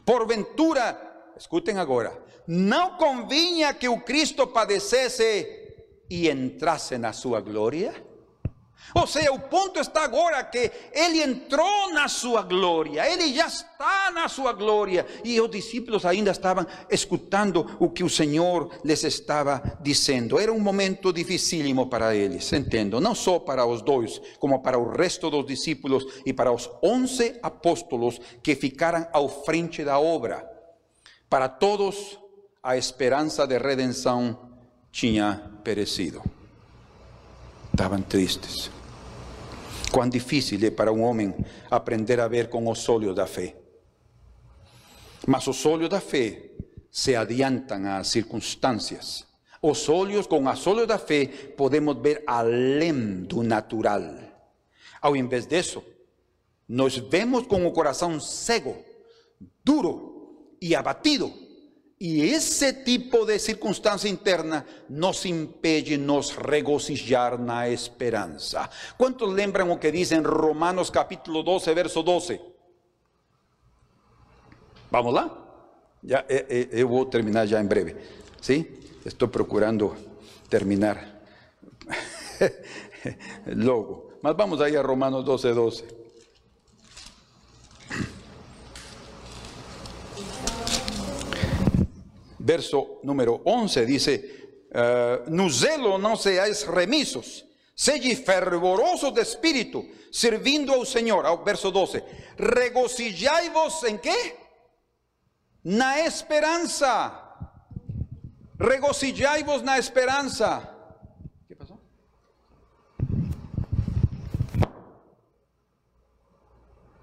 Porventura, escutem agora, não convinha que o Cristo padecesse e entrasse na sua glória? Ou seja, o ponto está agora que ele entrou na sua glória, ele já está na sua glória, e os discípulos ainda estavam escutando o que o Senhor lhes estava dizendo. Era um momento dificílimo para eles, entendo, não só para os dois, como para o resto dos discípulos e para os onze apóstolos que ficaram ao frente da obra. Para todos, a esperança de redenção tinha perecido. Estavam tristes. Cuán difícil es para un hombre aprender a ver con los de da fe. Mas los de da fe se adiantan a circunstancias. Os olhos, con los de da fe, podemos ver além do natural. Ao de eso, nos vemos con un corazón cego, duro y abatido y ese tipo de circunstancia interna nos impide nos regocijar na esperanza. ¿Cuántos lembran o que dice en Romanos capítulo 12, verso 12? Vamos lá? Ya, eh, eh, eu vou terminar ya en breve. ¿Sí? Estoy procurando terminar logo. Mas vamos aí a Romanos 12, 12. Verso número 11 dice, uh, no zelo no seáis remisos, sed fervorosos de espíritu, sirviendo al Señor. Verso 12, regocijai vos en qué? na esperanza. Regocijáis na esperanza. ¿Qué pasó?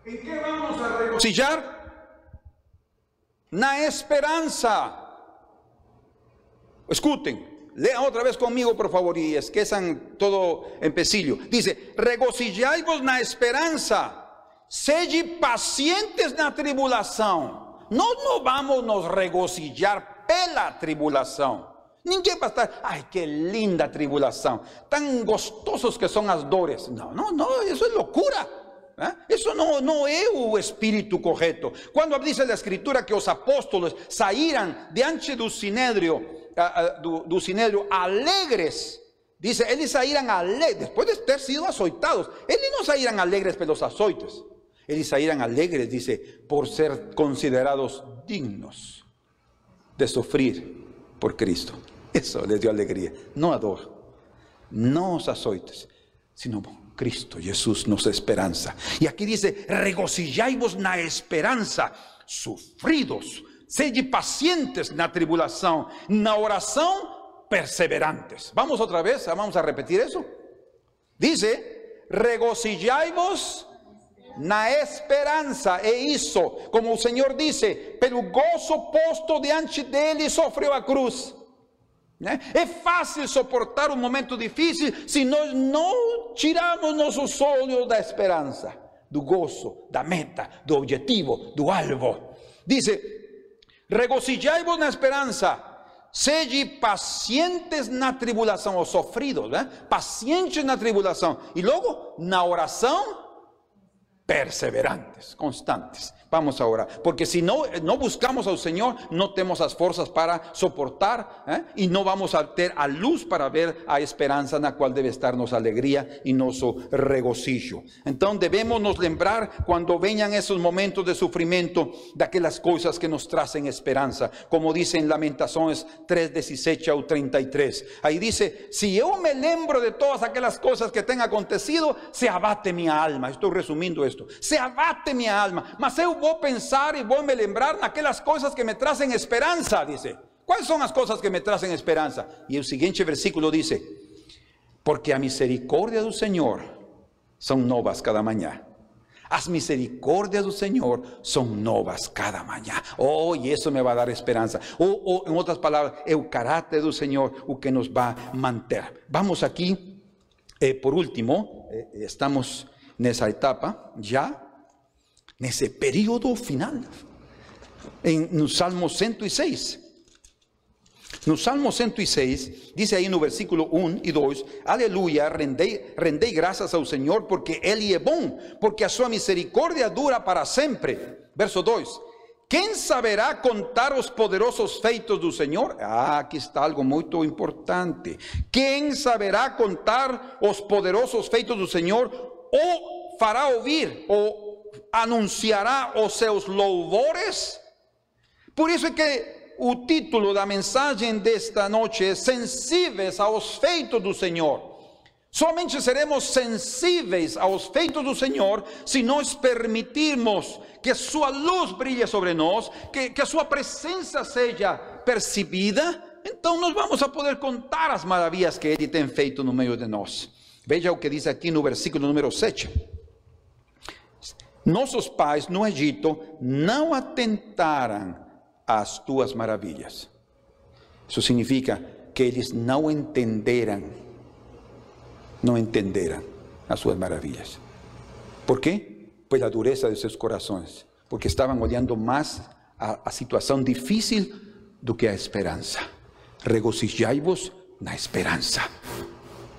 ¿En qué vamos a regocijar? Na esperanza. Escuten, lean otra vez conmigo, por favor, y esquezan todo en pesillo. Dice, regocijáis na esperanza. Sede pacientes na tribulação. Nós não vamos nos regozijar pela tribulação. Ninguém vai estar, ai, que linda tribulação, tão gostosos que são as dores. Não, não, não, isso é loucura. ¿eh? Isso não, não é o espírito correto. Quando diz a Escritura que os apóstolos saíram diante do sinédrio, do, do sinédrio alegres, dice, eles saíram alegres, depois de ter sido açoitados, eles não saíram alegres pelos açoites. Ellos salieran alegres, dice, por ser considerados dignos de sufrir por Cristo. Eso les dio alegría. No ador, no os azoites, sino Cristo Jesús nos esperanza. Y aquí dice, regocijáis na esperanza, sufridos, sede pacientes na tribulación, na oración, perseverantes. Vamos otra vez, vamos a repetir eso. Dice, regocijáis na esperança é isso, como o Senhor disse, pelo gozo posto diante dele sofreu a cruz. É fácil suportar um momento difícil se nós não tirarmos nossos olhos da esperança, do gozo, da meta, do objetivo, do alvo. Dice: regocijai-vos na esperança, sede pacientes na tribulação, ou sofridos, né? pacientes na tribulação, e logo na oração perseverantes, constantes. Vamos a orar, porque si no, no buscamos al Señor, no tenemos las fuerzas para soportar ¿eh? y no vamos a tener a luz para ver a esperanza en la cual debe estarnos alegría y nuestro regocijo. Entonces debemos nos lembrar cuando vengan esos momentos de sufrimiento de aquellas cosas que nos tracen esperanza, como dice en Lamentaciones 3, 16 o 33. Ahí dice, si yo me lembro de todas aquellas cosas que tengan acontecido, se abate mi alma. Estoy resumiendo esto. Se abate mi alma, mas vou pensar y voy a me lembrar aquellas cosas que me tracen esperanza, dice. ¿Cuáles son las cosas que me tracen esperanza? Y el siguiente versículo dice, porque a misericordia del Señor son novas cada mañana. As misericordias del Señor son novas cada mañana. Oh, y eso me va a dar esperanza. O, oh, en otras palabras, el carácter del Señor, o que nos va a mantener. Vamos aquí, eh, por último, eh, estamos en esa etapa ya nesse período final. Em, no Salmo 106. No Salmo 106, dice aí no versículo 1 e 2: Aleluia, rendei, graças ao Senhor, porque Ele é bom, porque a sua misericórdia dura para sempre. Verso 2: Quem saberá contar os poderosos feitos do Senhor? Ah, aqui está algo muito importante. Quem saberá contar os poderosos feitos do Senhor? Ou fará ouvir, ou anunciará os seus louvores. Por isso é que o título da mensagem desta noite é Sensíveis aos feitos do Senhor. Somente seremos sensíveis aos feitos do Senhor se nós permitirmos que Sua luz brilhe sobre nós, que, que a Sua presença seja percebida. Então nós vamos a poder contar as maravilhas que Ele tem feito no meio de nós. Veja o que diz aqui no versículo número 7. Nossos pais no Egito não atentaram às tuas maravilhas. Isso significa que eles não entenderam, não entenderam as suas maravilhas. ¿Por quê? Pela dureza de seus corações, porque estavam olhando mais a, a situação difícil do que a esperança. Regocijai-vos na esperança.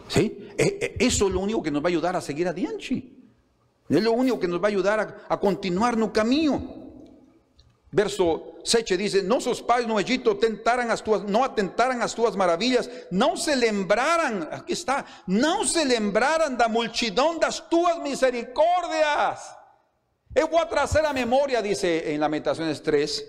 ¿Sí? Eso es lo único que nos va a ayudar a seguir adiante. Es lo único que nos va a ayudar a, continuar no camino. Verso 7 dice, no sus pais no Egipto tentaran as tuas, no atentaran as tuas maravilhas, não se lembraran, aquí está, não se lembraran da multidão das tuas misericórdias. Eu vou trazer a memória, dice en Lamentaciones 3,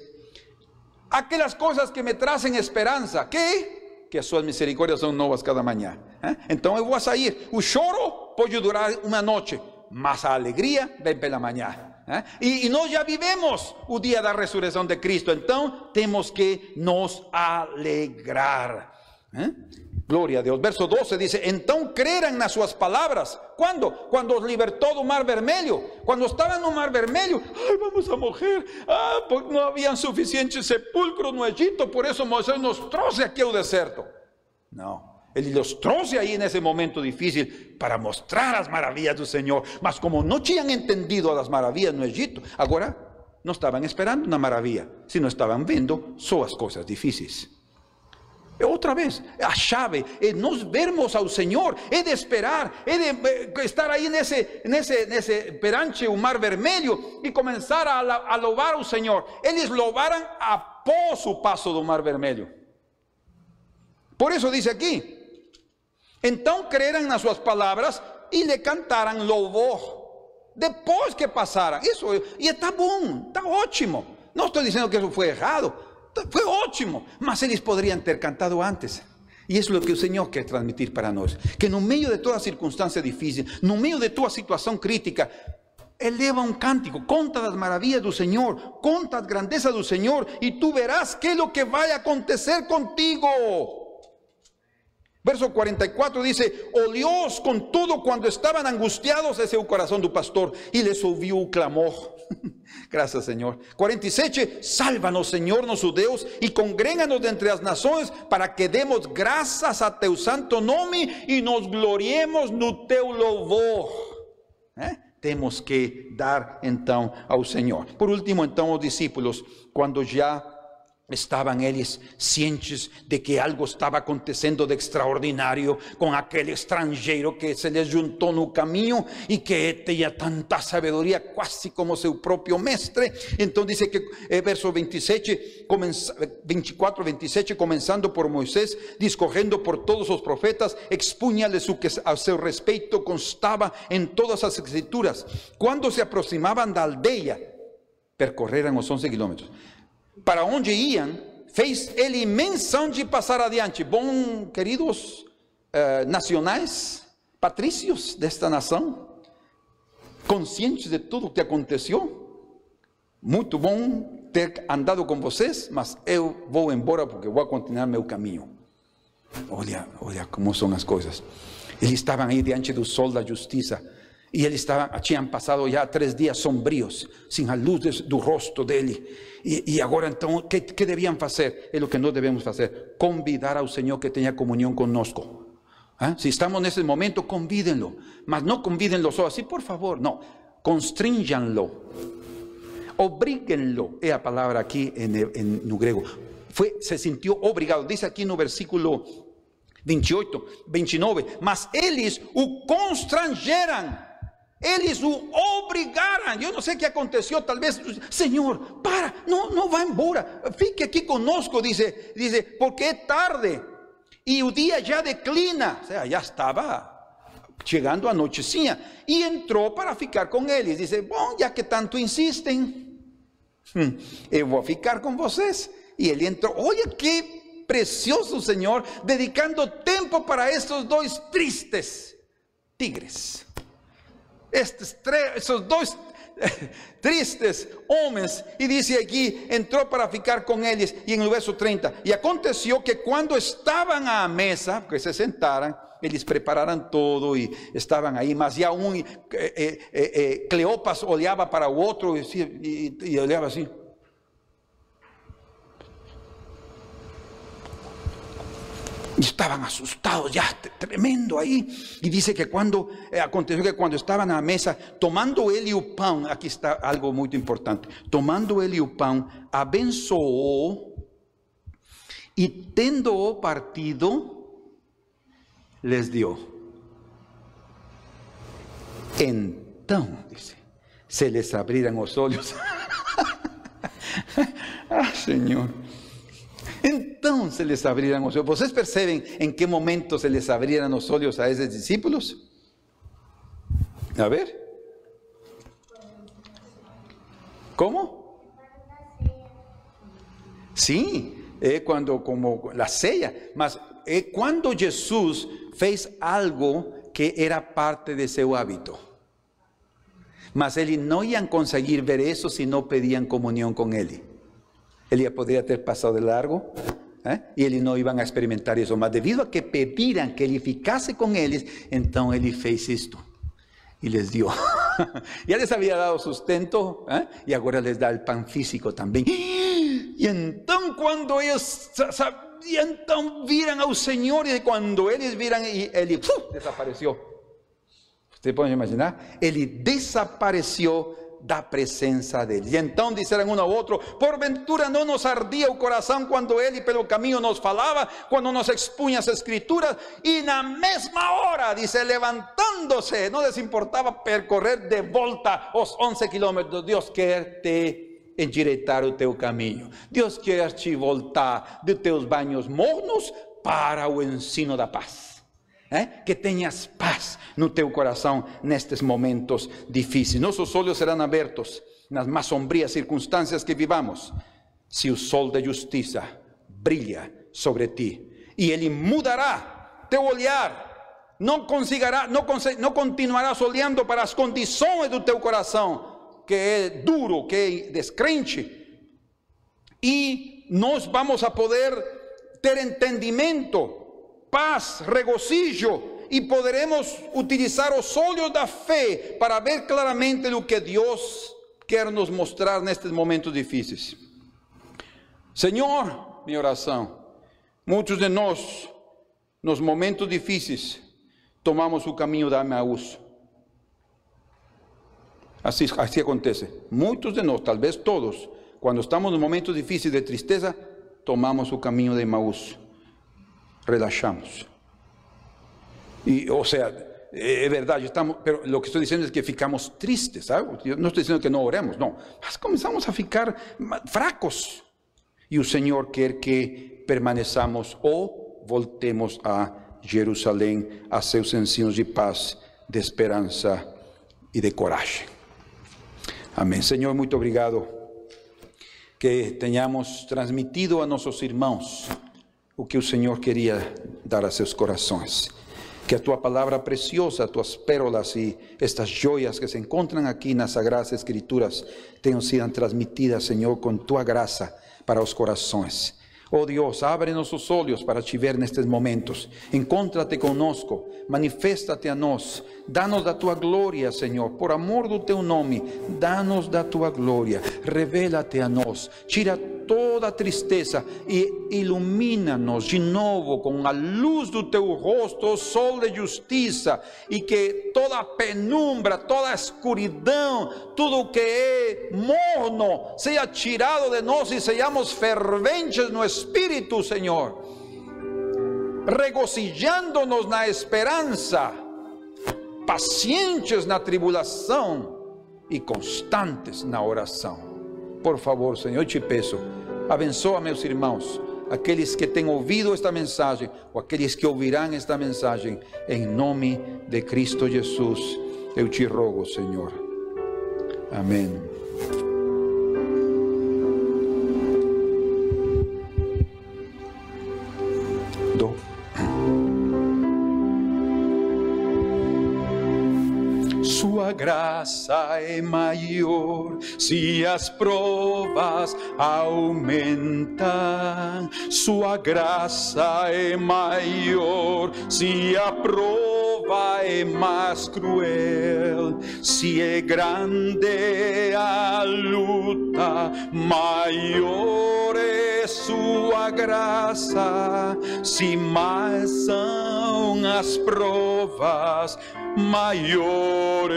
aquelas coisas que me trazem esperança, que que as suas misericórdias são novas cada manhã. ¿Eh? Então eu vou sair. O choro pode durar uma noite, mas a alegria vem pela manhã. ¿eh? Y, y nós já vivemos o dia da de Cristo, então temos que nos alegrar. ¿eh? Gloria a Deus. Verso 12 dice, então creram nas suas palavras. Quando? Quando os libertou do mar vermelho. Quando estavam no mar vermelho, ai, vamos a morrer. Ah, porque não havia suficiente sepulcro no Egito, por isso Moisés nos trouxe aqui ao deserto. Não. Ele los trouxe aí nesse momento difícil para mostrar as maravilhas do Senhor. Mas como não tinham entendido as maravilhas no Egito, agora não estavam esperando uma maravilha, sino estavam vendo só as coisas difíceis. Outra vez, a chave é nós vermos ao Senhor, é de esperar, é de eh, estar aí nesse, nesse, nesse perante o mar vermelho e começar a, a louvar o Senhor. Eles louvaram após o passo do mar vermelho. Por isso diz aqui: então creram nas suas palavras e lhe cantaram louvor. Depois que passaram, isso, e está bom, está ótimo. Não estou dizendo que isso foi errado, foi ótimo, mas eles poderiam ter cantado antes. E isso é o que o Senhor quer transmitir para nós. Que no meio de toda circunstância difícil, no meio de tua situação crítica, eleva um cântico, conta das maravilhas do Senhor, conta as grandezas do Senhor, e tu verás que é o que vai acontecer contigo. Verso 44 dice, oliós con todo cuando estaban angustiados ese corazón del pastor y les ouviu o clamor. Gracias, Señor. 47, sálvanos, Señor, nosso Deus, e congréganos de entre as nações, para que demos graças a teu santo nome e nos gloriemos no teu louvor. ¿Eh? Temos que dar então ao Senhor. Por último, então, os discípulos, quando já Estaban ellos cientes de que algo estaba aconteciendo de extraordinario con aquel extranjero que se les juntó no camino y que tenía tanta sabiduría casi como su propio mestre. Entonces dice que eh, verso 27, 24, 27, comenzando por Moisés, discorrendo por todos los profetas, expuñale su que a su respeto constaba en todas las escrituras. Cuando se aproximaban de aldea, percorreran los 11 kilómetros para onde iam, fez ele menção de passar adiante. Bom, queridos eh, nacionais, patrícios desta nação, conscientes de tudo o que aconteceu, muito bom ter andado com vocês, mas eu vou embora porque vou continuar meu caminho. Olha, olha como são as coisas. Eles estavam aí diante do sol da justiça e eles estavam, tinham passado já três dias sombrios, sem a luz do rosto dele. E, e agora então, o que, que deviam fazer? É o que nós devemos fazer: convidar ao Senhor que tenha comunhão conosco. ¿Ah? Se estamos nesse momento, convídenlo. Mas não convídenlo só assim, por favor. Não. Constrinjanlo. Obriguenlo. É a palavra aqui em, em, no grego. Foi, se sentiu obrigado. Diz aqui no versículo 28, 29. Mas eles o constrangeram eles o obrigaram. Eu não sei o que aconteceu. Talvez, Senhor, para, não, não vá embora. Fique aqui conosco, diz, diz, porque é tarde e o dia já declina. Ou seja, já estava chegando a noitecinha e entrou para ficar com eles. Diz: Bom, já que tanto insistem, hum, eu vou ficar com vocês. E ele entrou. Olha que precioso, Senhor, dedicando tempo para estes dois tristes tigres esos dos tristes homens, e disse aqui, entrou para ficar com eles, e no verso 30, e aconteceu que quando estavam à mesa, porque se sentaram, eles prepararam todo e mas já um, eh, eh, eh, Cleopas olhava para o outro e, e, e olhava assim, estaban asustados, ya tremendo ahí. Y dice que cuando eh, aconteció que cuando estaban a la mesa, tomando él y el pan, aquí está algo muy importante, tomando él y el pan, y tendo partido, les dio. Entonces, dice, se les abriran los ojos. ah, Señor. Então se les abriram os olhos. Vocês percebem em que momento se les abriram os olhos a esses discípulos? A ver. Como? Sim, é quando como a ceia, mas é quando Jesus fez algo que era parte de seu hábito. Mas eles não iam conseguir ver isso se não pediam comunhão com Ele. Ele poderia ter passado de largo ¿eh? e eles não iam experimentar isso. Mas devido a que pediram que Ele ficasse com eles, então Ele fez isto e les dio. ya les había dado sustento ¿eh? y ahora les da el pan físico también. Y entonces cuando ellos sabían, vieran al Señor y cuando ellos vieran, y él desapareció. ¿Usted puede imaginar? Él desapareció da presença dele. E então disseram um ao outro: Porventura não nos ardia o coração quando ele pelo caminho nos falava, quando nos expunha as Escrituras, e na mesma hora, dice, levantando-se, não lhes importava percorrer de volta os 11 quilômetros. Deus quer te endireitar o teu caminho. Deus quer te voltar de teus banhos mornos para o ensino da paz. ¿Eh? que tenhas paz no teu coração nestes momentos difíceis. Nossos olhos serão abertos nas mais sombrias circunstâncias que vivamos, se o sol da justiça brilha sobre ti e ele mudará teu olhar. Não conseguirá, não, não continuarás olhando para as condições do teu coração, que é duro, que é descrente, e nós vamos a poder ter entendimento paz, regocijo y podremos utilizar los ojos de fe para ver claramente lo que Dios quiere nos mostrar en estos momentos difíciles. Señor, mi oración, muchos de en los momentos difíciles, tomamos el camino de Amaús. Así, así acontece. Muchos de nosotros, tal vez todos, cuando estamos en momentos difíciles de tristeza, tomamos el camino de Amaús relajamos. Y, o sea, es verdad, estamos, pero lo que estoy diciendo es que ficamos tristes. Yo no estoy diciendo que no oremos, no. Mas comenzamos a ficar fracos. Y el Señor quiere que permanezcamos o voltemos a Jerusalén a seus ensinos de paz, de esperanza y de coraje. Amén. Señor, muy obrigado que tenhamos transmitido a nuestros hermanos o que o Senhor queria dar a seus corações. Que a tua palavra preciosa, tuas pérolas e estas joias que se encontram aqui nas Sagradas Escrituras tenham sido transmitidas, Senhor, com tua graça para os corações. Oh Dios, ábrenos os olhos para te ver nestes momentos. Encontrate conosco, maniféstate a nós. Danos da tua glória, Senhor, por amor do teu nome. Danos da tua glória. Revela-te a nós. Tira toda tristeza e ilumina-nos de novo com a luz do teu rosto, o sol de justiça, e que toda penumbra, toda escuridão, tudo que é morno, seja tirado de nós e sejamos ferventes no Espírito, Senhor, regozijando-nos na esperança, pacientes na tribulação e constantes na oração. Por favor, Senhor, eu te peço, abençoa meus irmãos, aqueles que têm ouvido esta mensagem, ou aqueles que ouvirão esta mensagem, em nome de Cristo Jesus, eu te rogo, Senhor. Amém. Sua graça é maior se as provas aumentam. Sua graça é maior se a prova é mais cruel. Se é grande a luta, maior é sua graça. Se mais são as provas, maior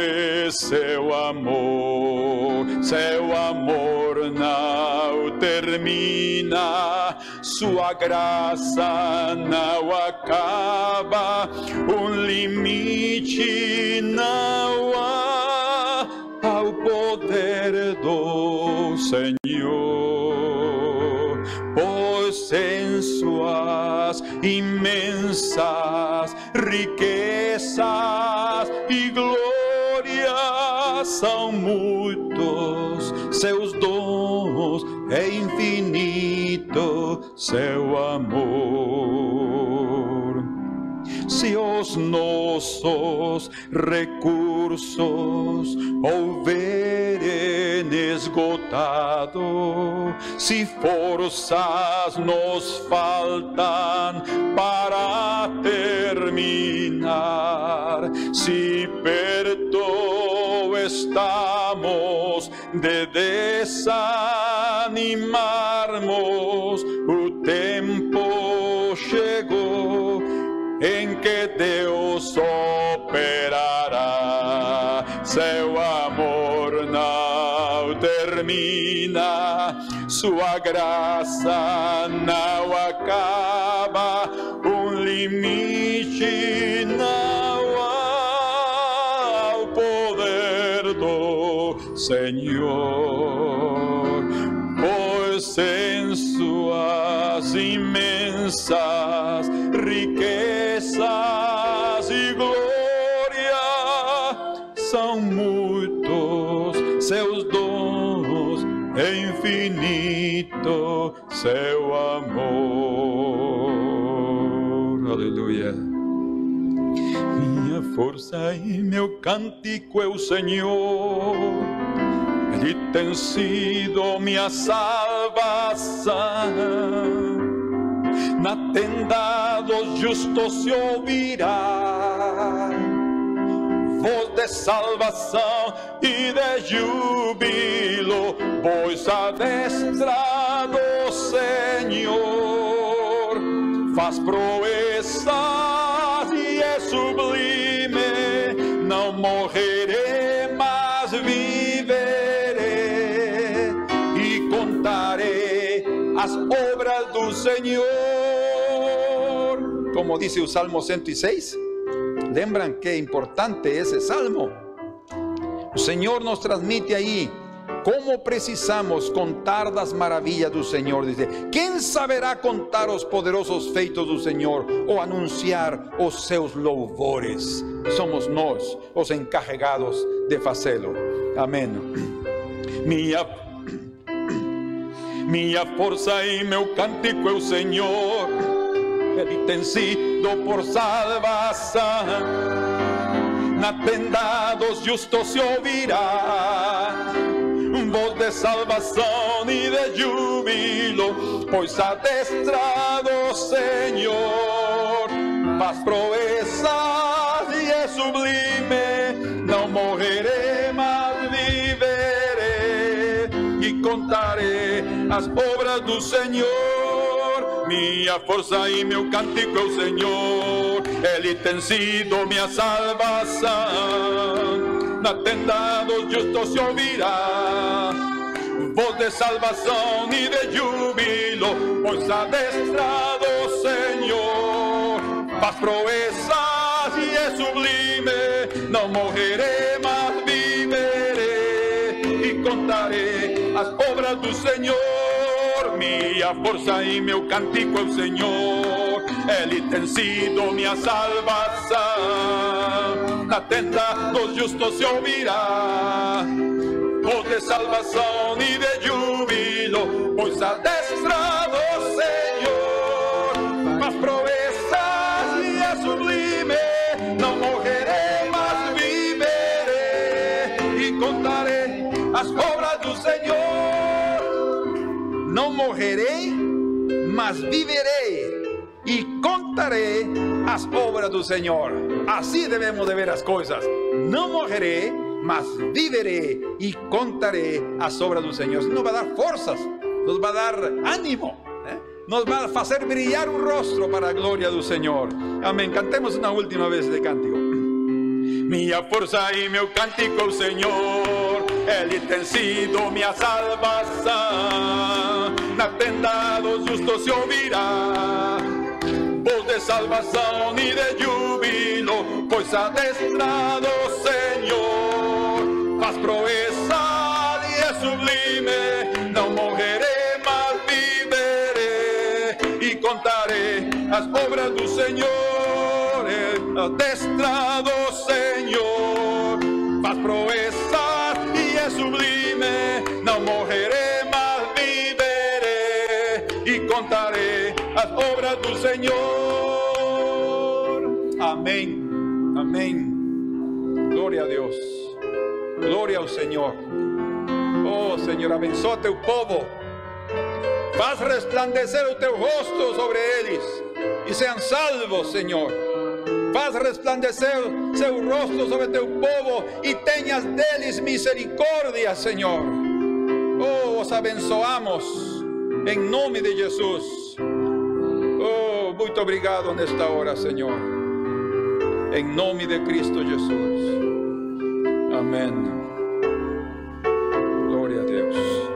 seu amor, seu amor não termina, sua graça não acaba, um limite não há ao poder do Senhor, pois em suas imensas riquezas e glória são muitos, seus dons é infinito, seu amor. se os nossos recursos houverem esgotado, se forças nos faltam para terminar, se perto estamos de desanimarmos, o tempo chegou em que Deus operará. Seu amor não termina, sua graça não acaba, Senhor, pois em suas imensas riquezas e glória são muitos seus dons, infinito seu amor. Força e meu cântico é o Senhor. Ele tem sido minha salvação. Na tenda dos justos se ouvirá. Voz de salvação e de júbilo, pois a destra do Senhor faz proezas Senhor. Como dice el Salmo 106, lembran qué importante ese salmo. El Señor nos transmite ahí cómo precisamos contar las maravillas del Señor. Dice, ¿quién saberá contar los poderosos feitos del Señor o anunciar os seus louvores? Somos nós os encarregados de fazê-lo. Minha minha força e meu cântico é o Senhor, Ele por salvação. Na tenda dos justos se ouvirá voz de salvação e de júbilo, pois a destra do Senhor faz proezas e é sublime. Não morrerei, e contarei as obras do Senhor. Minha força e meu cântico é o Senhor, Ele tem sido minha salvação. Na se ouvirá voz de salvação e de júbilo, pois a destra do Senhor faz proezas e é sublime. Não morrerei, mas viverei e contarei as obras do Senhor. Minha força e meu cântico é o Senhor, Ele tem sido minha salvação. Na tenda dos justos se ouvirá voz de salvação e de júbilo, pois a destra obras do Senhor. Assim devemos de ver as coisas. Não morrerei, mas viveré y contaré as obras del Señor. Nos va a dar fuerzas, nos va a dar ánimo, ¿eh? nos va a hacer brillar un rostro para la gloria del Señor. Amén. Cantemos una última vez de cántico. Minha força e meu cântico ao Senhor, Ele tem sido minha salvação. Na se ouvirá voz de salvação e de júbilo, pois a destra do Senhor faz proeza e é sublime. Não morrerei, mas viverei e contarei as obras do Senhor. A destra Senhor. Amém. Amém. Glória a Deus. Glória ao Senhor. Oh, Senhor, abençoa teu povo. Faz resplandecer o teu rosto sobre eles e sejam salvos, Senhor. Faz resplandecer seu rosto sobre teu povo e tenhas deles misericórdia, Senhor. Oh, os abençoamos em nome de Jesus. Oh, muito obrigado nesta hora, Senhor. Em nome de Cristo Jesus. Amén. Glória a Deus.